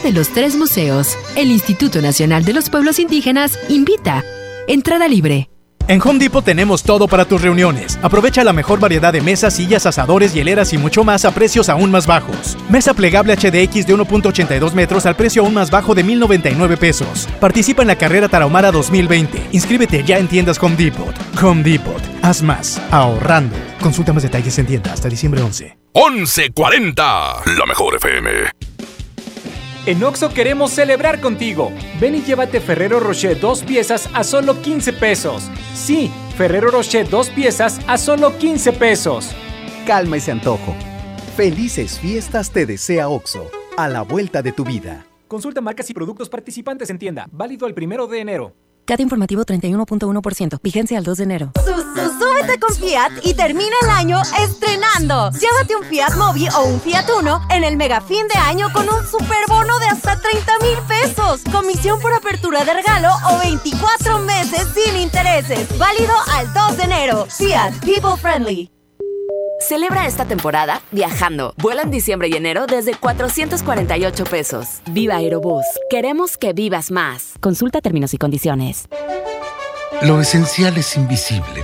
de los tres museos. El Instituto Nacional de los Pueblos Indígenas invita. Entrada libre. En Home Depot tenemos todo para tus reuniones. Aprovecha la mejor variedad de mesas, sillas, asadores, hieleras y mucho más a precios aún más bajos. Mesa plegable HDX de 1.82 metros al precio aún más bajo de 1.099 pesos. Participa en la carrera Tarahumara 2020. Inscríbete ya en tiendas Home Depot. Home Depot. Haz más. Ahorrando. Consulta más detalles en tienda hasta diciembre 11. 1140. La mejor FM. En Oxo queremos celebrar contigo. Ven y llévate Ferrero Rocher dos piezas a solo 15 pesos. Sí, Ferrero Rocher dos piezas a solo 15 pesos. Calma ese antojo. Felices fiestas te desea Oxo, a la vuelta de tu vida. Consulta marcas y productos participantes en tienda. Válido el primero de enero. CAT informativo 31.1%. Vigencia al 2 de enero. Súbete con Fiat y termina el año estrenando. Llévate un Fiat Mobi o un Fiat Uno en el mega fin de año con un superbono de hasta 30 mil pesos. Comisión por apertura de regalo o 24 meses sin intereses. Válido al 2 de enero. Fiat People Friendly. Celebra esta temporada viajando. Vuela en diciembre y enero desde 448 pesos. Viva Aerobús. Queremos que vivas más. Consulta términos y condiciones. Lo esencial es invisible,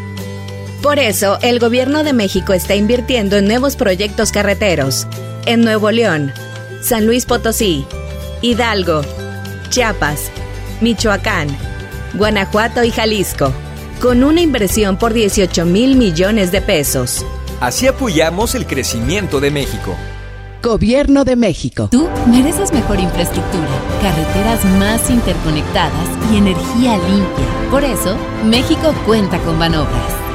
Por eso, el Gobierno de México está invirtiendo en nuevos proyectos carreteros. En Nuevo León, San Luis Potosí, Hidalgo, Chiapas, Michoacán, Guanajuato y Jalisco, con una inversión por 18 mil millones de pesos. Así apoyamos el crecimiento de México. Gobierno de México. Tú mereces mejor infraestructura, carreteras más interconectadas y energía limpia. Por eso, México cuenta con Banobras.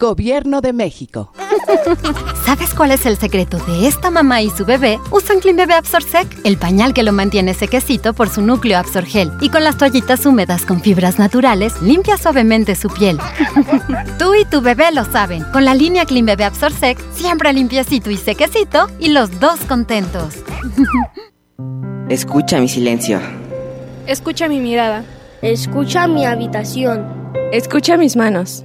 Gobierno de México. ¿Sabes cuál es el secreto de esta mamá y su bebé? Usan Clean Bebé Absorsec, el pañal que lo mantiene sequecito por su núcleo Absorgel. Y con las toallitas húmedas con fibras naturales, limpia suavemente su piel. Tú y tu bebé lo saben. Con la línea Clean Bebé Absorsec, siempre limpiecito y sequecito y los dos contentos. Escucha mi silencio. Escucha mi mirada. Escucha mi habitación. Escucha mis manos.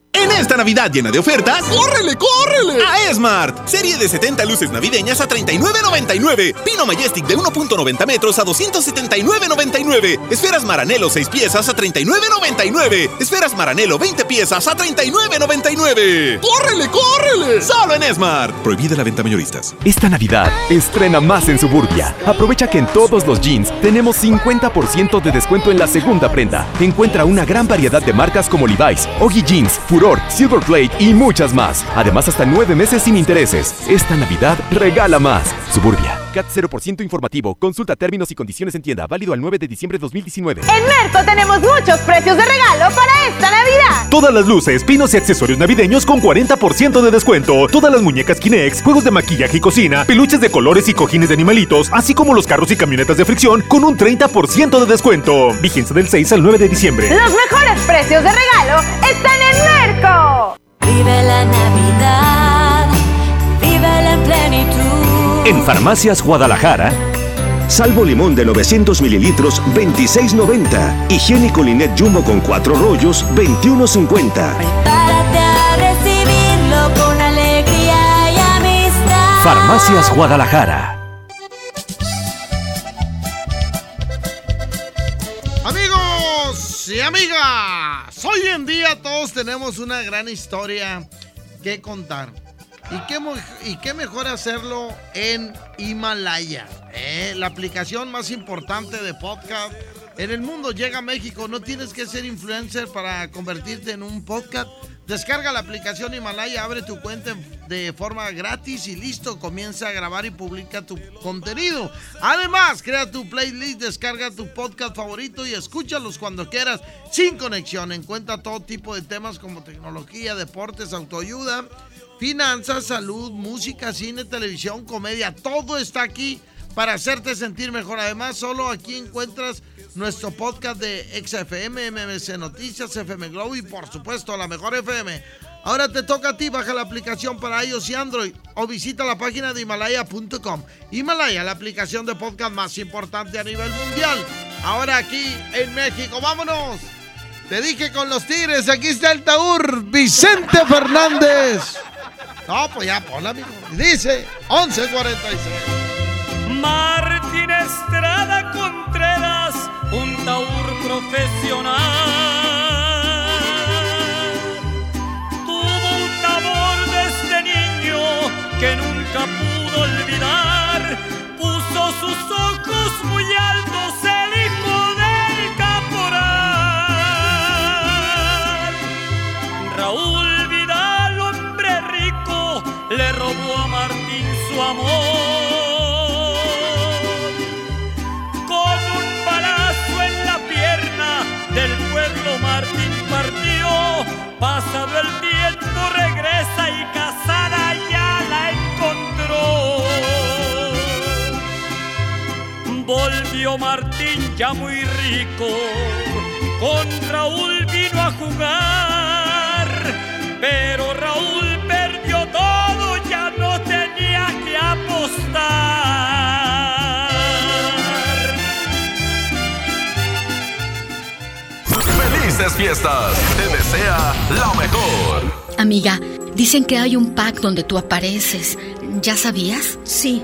En esta Navidad llena de ofertas, ¡córrele, córrele! A Esmart. Serie de 70 luces navideñas a 39.99. Pino Majestic de 1.90 metros a 279.99. Esferas Maranelo 6 piezas a 39.99. Esferas Maranelo 20 piezas a 39.99. ¡Córrele, córrele! Solo en Esmart. Prohibida la venta mayoristas. Esta Navidad, estrena más en Suburbia. Aprovecha que en todos los jeans tenemos 50% de descuento en la segunda prenda. Encuentra una gran variedad de marcas como Levi's, Oggy Jeans, Furor, Silverplate y muchas más. Además, hasta nueve meses sin intereses. Esta Navidad regala más. Suburbia. CAT 0% informativo. Consulta términos y condiciones en tienda. Válido al 9 de diciembre de 2019. En Merco tenemos muchos precios de regalo para esta Navidad. Todas las luces, pinos y accesorios navideños con 40% de descuento. Todas las muñecas Kinex, juegos de maquillaje y cocina, peluches de colores y cojines de animalitos, así como los carros y camionetas de fricción con un 30% de descuento. Vigencia del 6 al 9 de diciembre. Los mejores precios de regalo están en Merco. Vive la Navidad, vive la plenitud. En Farmacias Guadalajara, Salvo limón de 900 mililitros, 26.90. Higiénico Linet Jumbo con 4 rollos, 21.50. Párate a recibirlo con alegría y amistad. Farmacias Guadalajara. Amigos y amigas, hoy en día todos tenemos una gran historia que contar. ¿Y qué, y qué mejor hacerlo en Himalaya? eh? La aplicación más importante de podcast en el mundo llega a México. No tienes que ser influencer para convertirte en un podcast. Descarga la aplicación Himalaya, abre tu cuenta de forma gratis y listo, comienza a grabar y publica tu contenido. Además, crea tu playlist, descarga tu podcast favorito y escúchalos cuando quieras, sin conexión. Encuentra todo tipo de temas como tecnología, deportes, autoayuda, finanzas, salud, música, cine, televisión, comedia. Todo está aquí para hacerte sentir mejor. Además, solo aquí encuentras nuestro podcast de XFM, MMC Noticias, FM Globo y por supuesto la mejor FM. Ahora te toca a ti, baja la aplicación para iOS y Android o visita la página de Himalaya.com. Himalaya, la aplicación de podcast más importante a nivel mundial. Ahora aquí en México, vámonos. Te dije con los Tigres, aquí está el Taur, Vicente Fernández. No, pues ya ponla, amigo. Dice 1146. Martín Estrada Contreras, un taur profesional. Tuvo un amor desde niño que nunca pudo olvidar. Puso sus ojos muy altos, Amor. Con un balazo en la pierna del pueblo Martín partió. Pasado el tiempo regresa y casada ya la encontró. Volvió Martín ya muy rico, con Raúl vino a jugar, pero Raúl Felices fiestas. Te desea lo mejor. Amiga, dicen que hay un pack donde tú apareces. ¿Ya sabías? Sí,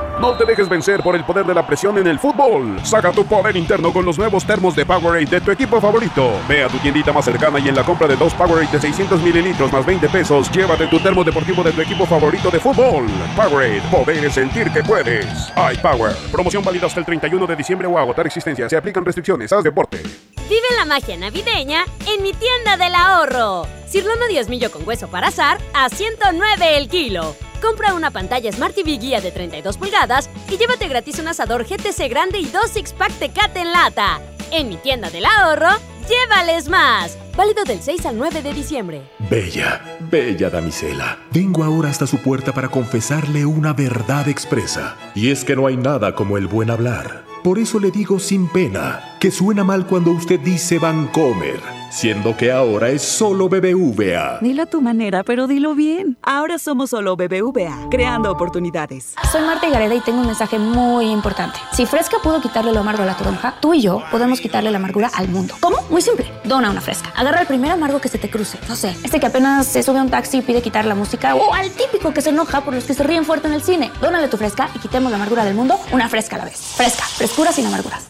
No te dejes vencer por el poder de la presión en el fútbol. Saca tu poder interno con los nuevos termos de Powerade de tu equipo favorito. Ve a tu tiendita más cercana y en la compra de dos Powerade de 600 mililitros más 20 pesos, llévate tu termo deportivo de tu equipo favorito de fútbol. Powerade, poder sentir que puedes. iPower. Promoción válida hasta el 31 de diciembre o agotar existencia. Se aplican restricciones. Haz deporte. Vive la magia navideña en mi tienda del ahorro. Cirlono diezmillo con hueso para azar a 109 el kilo. Compra una pantalla Smart TV Guía de 32 pulgadas y llévate gratis un asador GTC grande y dos six-pack Tecate en lata. En mi tienda del ahorro, llévales más. Válido del 6 al 9 de diciembre. Bella, bella damisela. Vengo ahora hasta su puerta para confesarle una verdad expresa. Y es que no hay nada como el buen hablar. Por eso le digo sin pena que suena mal cuando usted dice Vancomer, siendo que ahora es solo BBVA. Dilo a tu manera, pero dilo bien. Ahora somos solo BBVA, creando oportunidades. Soy Marta Gareda y tengo un mensaje muy importante. Si Fresca pudo quitarle lo amargo a la toronja, tú y yo podemos quitarle la amargura al mundo. ¿Cómo? Muy simple. Dona una Fresca. Agarra el primer amargo que se te cruce. No sé, este que apenas se sube a un taxi y pide quitar la música o al típico que se enoja por los que se ríen fuerte en el cine. Dónale tu Fresca y quitemos la amargura del mundo una Fresca a la vez. Fresca, frescura sin amarguras.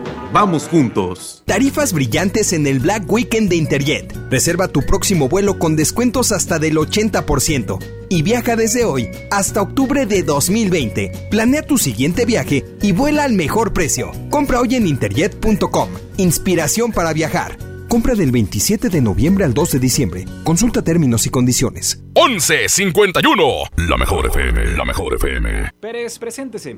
Vamos juntos. Tarifas brillantes en el Black Weekend de Interjet. Reserva tu próximo vuelo con descuentos hasta del 80% y viaja desde hoy hasta octubre de 2020. Planea tu siguiente viaje y vuela al mejor precio. Compra hoy en interjet.com. Inspiración para viajar. Compra del 27 de noviembre al 2 de diciembre. Consulta términos y condiciones. 1151. La mejor FM, la mejor FM. Pérez, preséntese.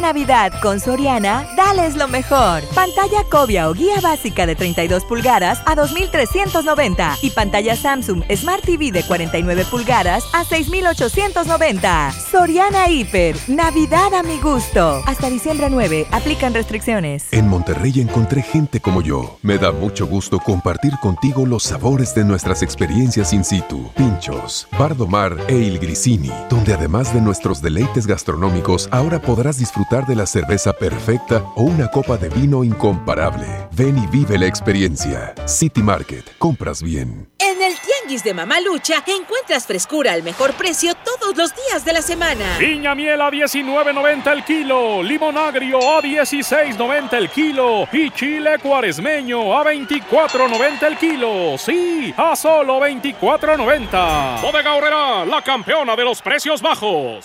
Navidad con Soriana, dales lo mejor. Pantalla Cobia o guía básica de 32 pulgadas a 2.390 y pantalla Samsung Smart TV de 49 pulgadas a 6.890. Soriana Hiper, Navidad a mi gusto. Hasta diciembre 9, aplican restricciones. En Monterrey encontré gente como yo. Me da mucho gusto compartir contigo los sabores de nuestras experiencias in situ. Pinchos, Bardomar e Il Grisini, donde además de nuestros deleites gastronómicos, ahora podrás disfrutar de la cerveza perfecta o una copa de vino incomparable. Ven y vive la experiencia. City Market, compras bien. En el Tianguis de Mamalucha encuentras frescura al mejor precio todos los días de la semana. Piña miel a 19.90 el kilo, limón agrio a 16.90 el kilo y chile cuaresmeño a 24.90 el kilo. Sí, a solo 24.90. Bodega Horrera, la campeona de los precios bajos.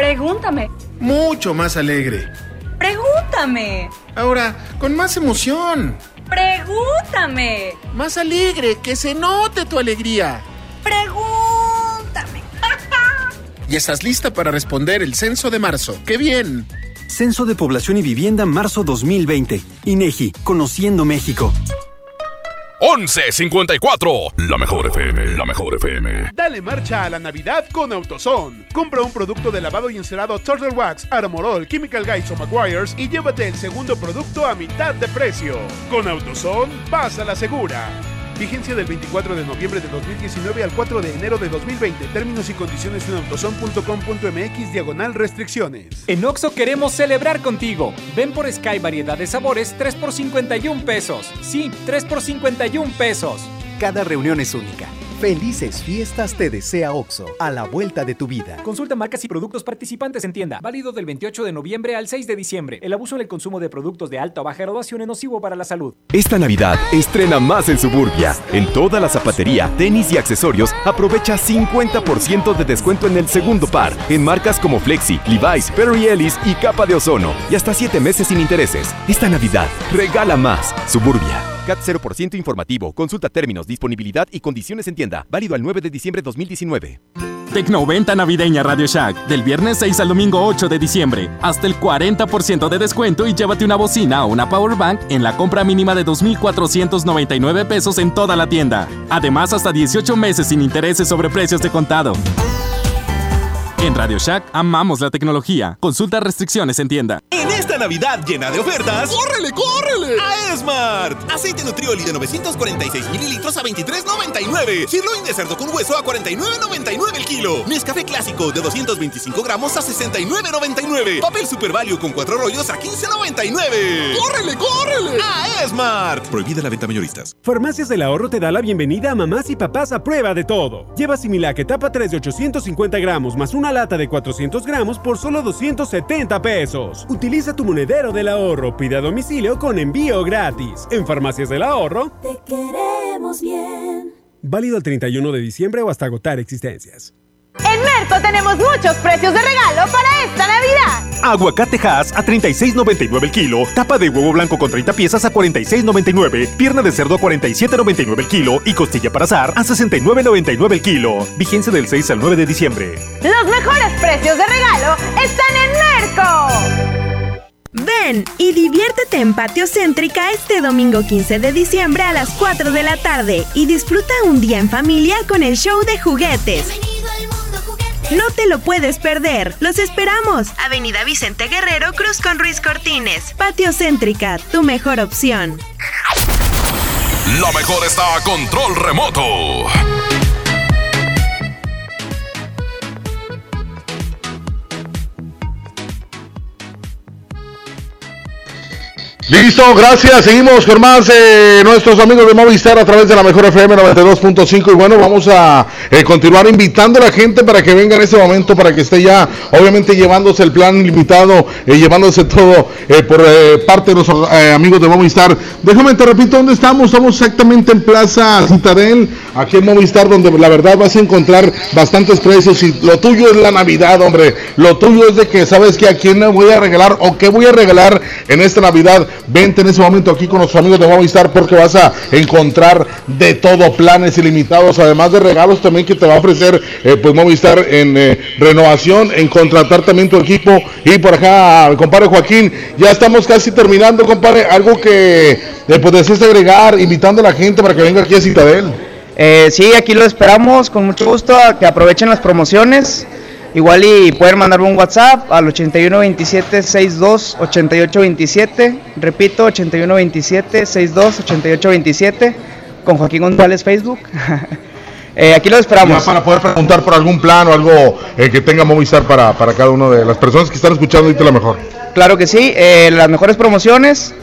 Pregúntame. Mucho más alegre. Pregúntame. Ahora, con más emoción. Pregúntame. Más alegre, que se note tu alegría. Pregúntame. ¿Y estás lista para responder el censo de marzo? ¡Qué bien! Censo de Población y Vivienda marzo 2020. INEGI, Conociendo México. 1154, la mejor FM, la mejor FM. Dale marcha a la Navidad con AutoZone. Compra un producto de lavado y encerado Turtle Wax, Armorol, Chemical Guys o Maguires y llévate el segundo producto a mitad de precio. Con AutoZone, vas a la segura. Vigencia del 24 de noviembre de 2019 al 4 de enero de 2020. Términos y condiciones en autoson.com.mx diagonal restricciones. En Oxo queremos celebrar contigo. Ven por Sky variedad de sabores 3 por 51 pesos. Sí, 3 por 51 pesos. Cada reunión es única. Felices fiestas te desea OXO, a la vuelta de tu vida. Consulta marcas y productos participantes en tienda. Válido del 28 de noviembre al 6 de diciembre. El abuso en el consumo de productos de alta o baja graduación es nocivo para la salud. Esta Navidad estrena más en Suburbia. En toda la zapatería, tenis y accesorios, aprovecha 50% de descuento en el segundo par. En marcas como Flexi, Levi's, Perry Ellis y Capa de Ozono. Y hasta 7 meses sin intereses. Esta Navidad, regala más. Suburbia. CAT 0% informativo. Consulta términos, disponibilidad y condiciones en tienda. Válido al 9 de diciembre 2019. Tecnoventa navideña Radio Shack. Del viernes 6 al domingo 8 de diciembre. Hasta el 40% de descuento y llévate una bocina o una power bank en la compra mínima de 2,499 pesos en toda la tienda. Además, hasta 18 meses sin intereses sobre precios de contado. En Radio Shack amamos la tecnología. Consulta restricciones en tienda. En esta Navidad llena de ofertas, ¡córrele, córrele! A Esmart. Aceite Nutrioli de 946 mililitros a 23.99. Sirloin de cerdo con hueso a 49.99 el kilo. Nescafé clásico de 225 gramos a 69.99. Papel Super Value con cuatro rollos a 15.99. ¡Córrele, córrele! A Esmart. Prohibida la venta mayoristas. Farmacias del Ahorro te da la bienvenida a mamás y papás a prueba de todo. Lleva Similac etapa 3 de 850 gramos más una lata de 400 gramos por solo 270 pesos. Utiliza tu monedero del ahorro, pide a domicilio con envío gratis. En Farmacias del Ahorro, Te queremos bien. válido el 31 de diciembre o hasta agotar existencias. En Merco tenemos muchos precios de regalo para esta Navidad. Aguacate Hass a 36.99 el kilo, tapa de huevo blanco con 30 piezas a 46.99, pierna de cerdo a 47.99 el kilo y costilla para azar a 69.99 el kilo. Vigencia del 6 al 9 de diciembre. Los mejores precios de regalo están en Merco. Ven y diviértete en Patio Céntrica este domingo 15 de diciembre a las 4 de la tarde y disfruta un día en familia con el show de juguetes. No te lo puedes perder. Los esperamos. Avenida Vicente Guerrero, Cruz con Ruiz Cortines. Patio Céntrica, tu mejor opción. La mejor está a control remoto. Listo, gracias. Seguimos con más de nuestros amigos de Movistar a través de la mejor FM 92.5. Y bueno, vamos a eh, continuar invitando a la gente para que venga en este momento, para que esté ya, obviamente, llevándose el plan limitado, eh, llevándose todo eh, por eh, parte de los eh, amigos de Movistar. Déjame te repito dónde estamos. Estamos exactamente en Plaza Citadel, aquí en Movistar, donde la verdad vas a encontrar bastantes precios. Y lo tuyo es la Navidad, hombre. Lo tuyo es de que sabes que a quién le voy a regalar o qué voy a regalar en esta Navidad. Vente en ese momento aquí con nuestros amigos de Movistar porque vas a encontrar de todo, planes ilimitados, además de regalos también que te va a ofrecer eh, pues Movistar en eh, renovación, en contratar también tu equipo. Y por acá, compadre Joaquín, ya estamos casi terminando, compadre. Algo que eh, pues agregar, invitando a la gente para que venga aquí a Citadel. Eh, sí, aquí lo esperamos con mucho gusto, que aprovechen las promociones. Igual y pueden mandarme un WhatsApp al 8127 62 88 27. Repito, 8127 62 88 27 con Joaquín González Facebook. Eh, aquí lo esperamos. Ya para poder preguntar por algún plan o algo eh, que tenga Movistar para, para cada una de las personas que están escuchando ahorita la mejor. Claro que sí, eh, las mejores promociones,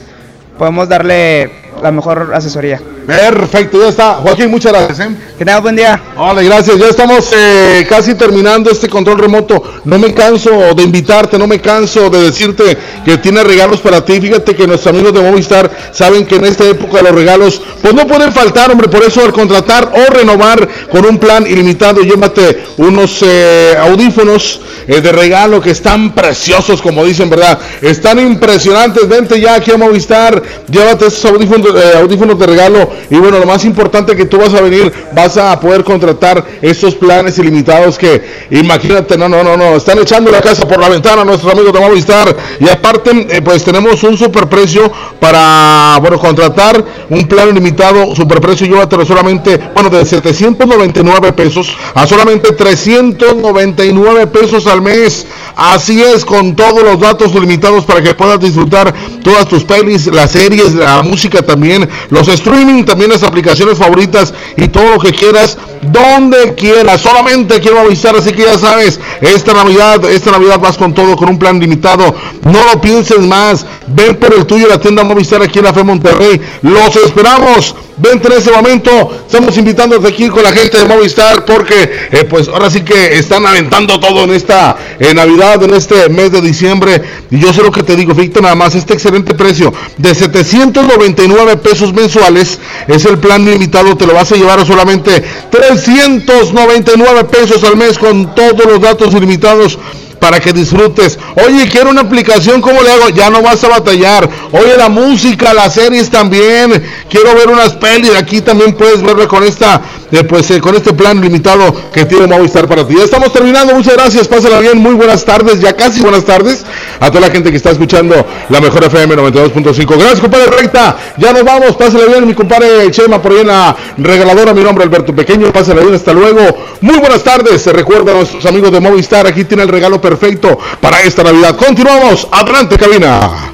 podemos darle la mejor asesoría. Perfecto, ya está. Joaquín, muchas gracias. ¿eh? Que tengas buen día. Hola, gracias. Ya estamos eh, casi terminando este control remoto. No me canso de invitarte, no me canso de decirte que tiene regalos para ti. Fíjate que nuestros amigos de Movistar saben que en esta época los regalos pues no pueden faltar, hombre. Por eso al contratar o renovar con un plan ilimitado, llévate unos eh, audífonos eh, de regalo que están preciosos, como dicen, ¿verdad? Están impresionantes. Vente ya aquí a Movistar, llévate esos audífonos, audífonos de regalo. Y bueno, lo más importante que tú vas a venir, vas a poder contratar estos planes ilimitados que, imagínate, no, no, no, no, están echando la casa por la ventana nuestros amigos de Movistar. Y aparte, eh, pues tenemos un superprecio para, bueno, contratar un plan ilimitado, superprecio, llévatelo solamente, bueno, de 799 pesos a solamente 399 pesos al mes. Así es, con todos los datos limitados para que puedas disfrutar todas tus pelis, las series, la música también, los streaming, también las aplicaciones favoritas y todo lo que quieras, donde quieras. Solamente quiero avisar, así que ya sabes, esta Navidad, esta Navidad vas con todo, con un plan limitado. No lo pienses más. Ven por el tuyo, la tienda Movistar aquí en la Fe Monterrey. Los esperamos. Vente en ese momento. Estamos invitándote aquí con la gente de Movistar porque, eh, pues ahora sí que están aventando todo en esta eh, Navidad, en este mes de diciembre. Y yo sé lo que te digo, fíjate nada más, este excelente precio de 799 pesos mensuales es el plan limitado. Te lo vas a llevar a solamente 399 pesos al mes con todos los datos ilimitados para que disfrutes. Oye, quiero una aplicación, ¿cómo le hago? Ya no vas a batallar. Oye, la música, las series también. Quiero ver unas pelis. Aquí también puedes verla con esta, eh, pues eh, con este plan limitado que tiene Movistar para ti. Ya estamos terminando. Muchas gracias. Pásala bien. Muy buenas tardes. Ya casi buenas tardes a toda la gente que está escuchando la mejor FM 92.5. Gracias, compadre Recta. Ya nos vamos. Pásale bien, mi compadre Chema, por ahí en la regaladora. Mi nombre Alberto Pequeño. Pásale bien. Hasta luego. Muy buenas tardes. Se recuerda a nuestros amigos de Movistar. Aquí tiene el regalo perfecto para esta Navidad. Continuamos. Adelante, cabina.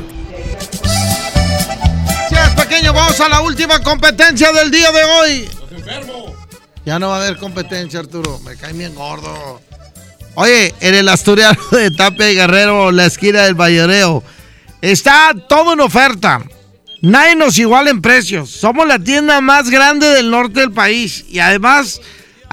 Sí, es pequeño, vamos a la última competencia del día de hoy. Ya no va a haber competencia, Arturo. Me cae bien gordo. Oye, en el Asturiano de Tapia y Guerrero, la esquina del Vallereo, está todo en oferta. Nadie nos iguala en precios. Somos la tienda más grande del norte del país. Y además,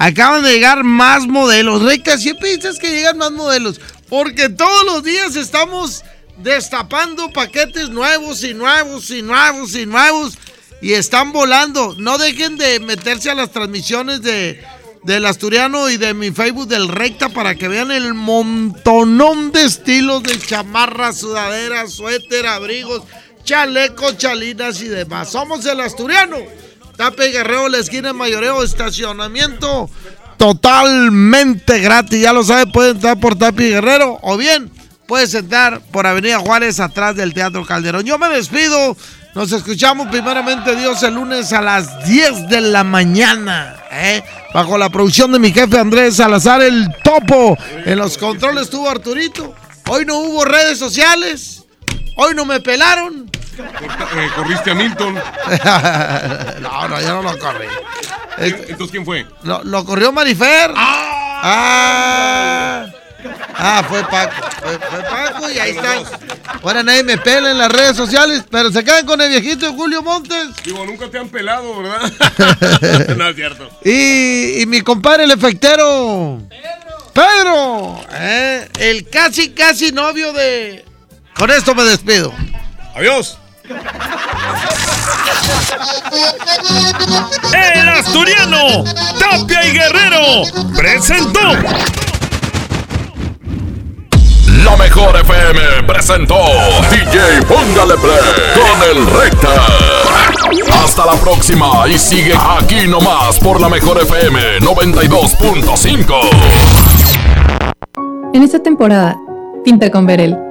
acaban de llegar más modelos. Recta, siempre dices que llegan más modelos. Porque todos los días estamos destapando paquetes nuevos y nuevos y nuevos y nuevos. Y están volando. No dejen de meterse a las transmisiones de, del Asturiano y de mi Facebook del Recta para que vean el montonón de estilos de chamarras, sudaderas, suéter, abrigos, chalecos, chalinas y demás. Somos el Asturiano. Tape Guerrero, la esquina Mayoreo, estacionamiento totalmente gratis. Ya lo sabe, pueden entrar por Tapi Guerrero o bien puedes entrar por Avenida Juárez atrás del Teatro Calderón. Yo me despido. Nos escuchamos primeramente Dios el lunes a las 10 de la mañana. ¿eh? Bajo la producción de mi jefe Andrés Salazar, el topo. En los controles estuvo Arturito. Hoy no hubo redes sociales. Hoy no me pelaron. Eh, ¿Corriste a Milton? no, no, yo no lo corrí. Entonces, ¿quién fue? Lo, lo corrió Marifer. Ah. Ah, fue Paco. Fue, fue Paco y ahí están. Ahora nadie me pela en las redes sociales, pero se quedan con el viejito Julio Montes. Digo, nunca te han pelado, ¿verdad? no es cierto. Y, y mi compadre, el efectero. Pedro. Pedro. ¿eh? El casi, casi novio de. Con esto me despido. Adiós. El asturiano, Tapia y Guerrero, presentó. La mejor FM presentó DJ Póngale Play con el Recta. Hasta la próxima y sigue aquí nomás por la mejor FM 92.5. En esta temporada, pinta con Verel.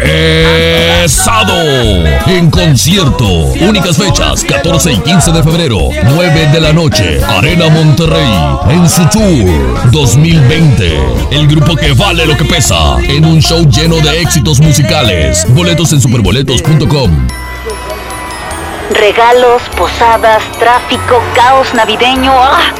pesado en concierto. Únicas fechas 14 y 15 de febrero, 9 de la noche, Arena Monterrey en su tour 2020. El grupo que vale lo que pesa en un show lleno de éxitos musicales. Boletos en superboletos.com. Regalos, posadas, tráfico, caos navideño. ¡Ah!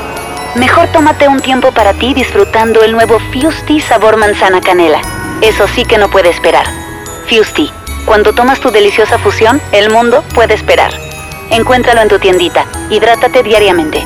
Mejor tómate un tiempo para ti disfrutando el nuevo Fusti sabor manzana canela. Eso sí que no puede esperar. Fusti, cuando tomas tu deliciosa fusión, el mundo puede esperar. Encuéntralo en tu tiendita. Hidrátate diariamente.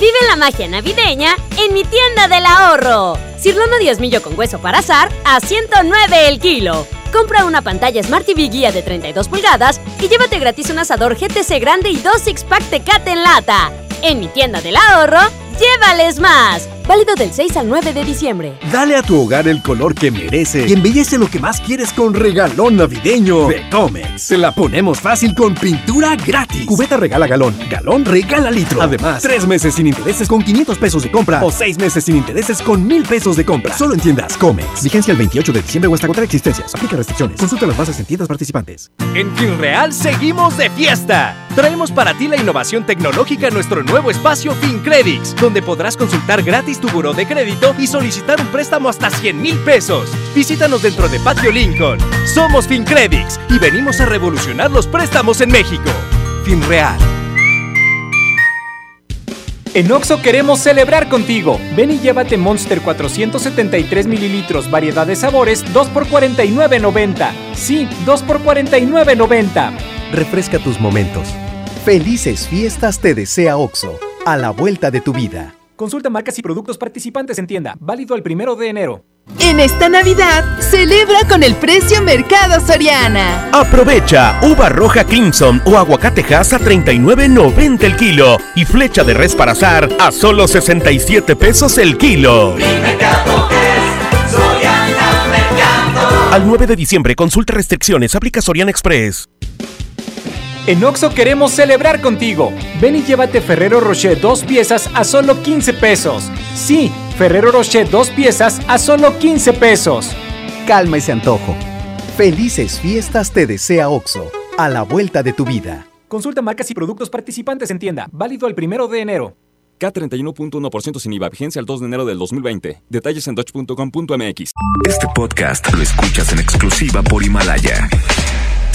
Vive la magia navideña en mi tienda del ahorro. Cirlono diezmillo con hueso para azar a 109 el kilo. Compra una pantalla Smart TV guía de 32 pulgadas y llévate gratis un asador GTC grande y dos six pack Tecate en lata. En mi tienda del ahorro, llévales más. Válido del 6 al 9 de diciembre. Dale a tu hogar el color que merece y embellece lo que más quieres con regalón navideño de Comex. Se la ponemos fácil con pintura gratis. Cubeta regala galón, galón regala litro. Además, tres meses sin intereses con 500 pesos de compra o seis meses sin intereses con 1000 pesos de compra. Solo en tiendas Comex. Vigencia el 28 de diciembre o hasta contra existencias. Aplica restricciones. Consulta las bases en tiendas participantes. En FinReal seguimos de fiesta. Traemos para ti la innovación tecnológica en nuestro nuevo espacio FinCredits, donde podrás consultar gratis tu buró de crédito y solicitar un préstamo hasta 100 mil pesos. Visítanos dentro de Patio Lincoln. Somos FinCredits y venimos a revolucionar los préstamos en México. FinReal. En Oxo queremos celebrar contigo. Ven y llévate Monster 473 mililitros, variedad de sabores, 2 por 49.90. Sí, 2 por 49.90. Refresca tus momentos. Felices fiestas te desea OXO, a la vuelta de tu vida. Consulta marcas y productos participantes en tienda. Válido el primero de enero. En esta Navidad, celebra con el precio Mercado Soriana. Aprovecha uva roja Crimson o aguacatejas a 39.90 el kilo y flecha de res para azar a solo 67 pesos el kilo. Al 9 de diciembre, consulta restricciones, aplica Soriana Express. En Oxo queremos celebrar contigo. Ven y llévate Ferrero Rocher dos piezas a solo 15 pesos. Sí, Ferrero Rocher dos piezas a solo 15 pesos. Calma ese antojo. Felices fiestas te desea OXO, a la vuelta de tu vida. Consulta marcas y productos participantes en tienda. Válido el primero de enero. K31.1% sin IVA, vigencia el 2 de enero del 2020. Detalles en dodge.com.mx. Este podcast lo escuchas en exclusiva por Himalaya.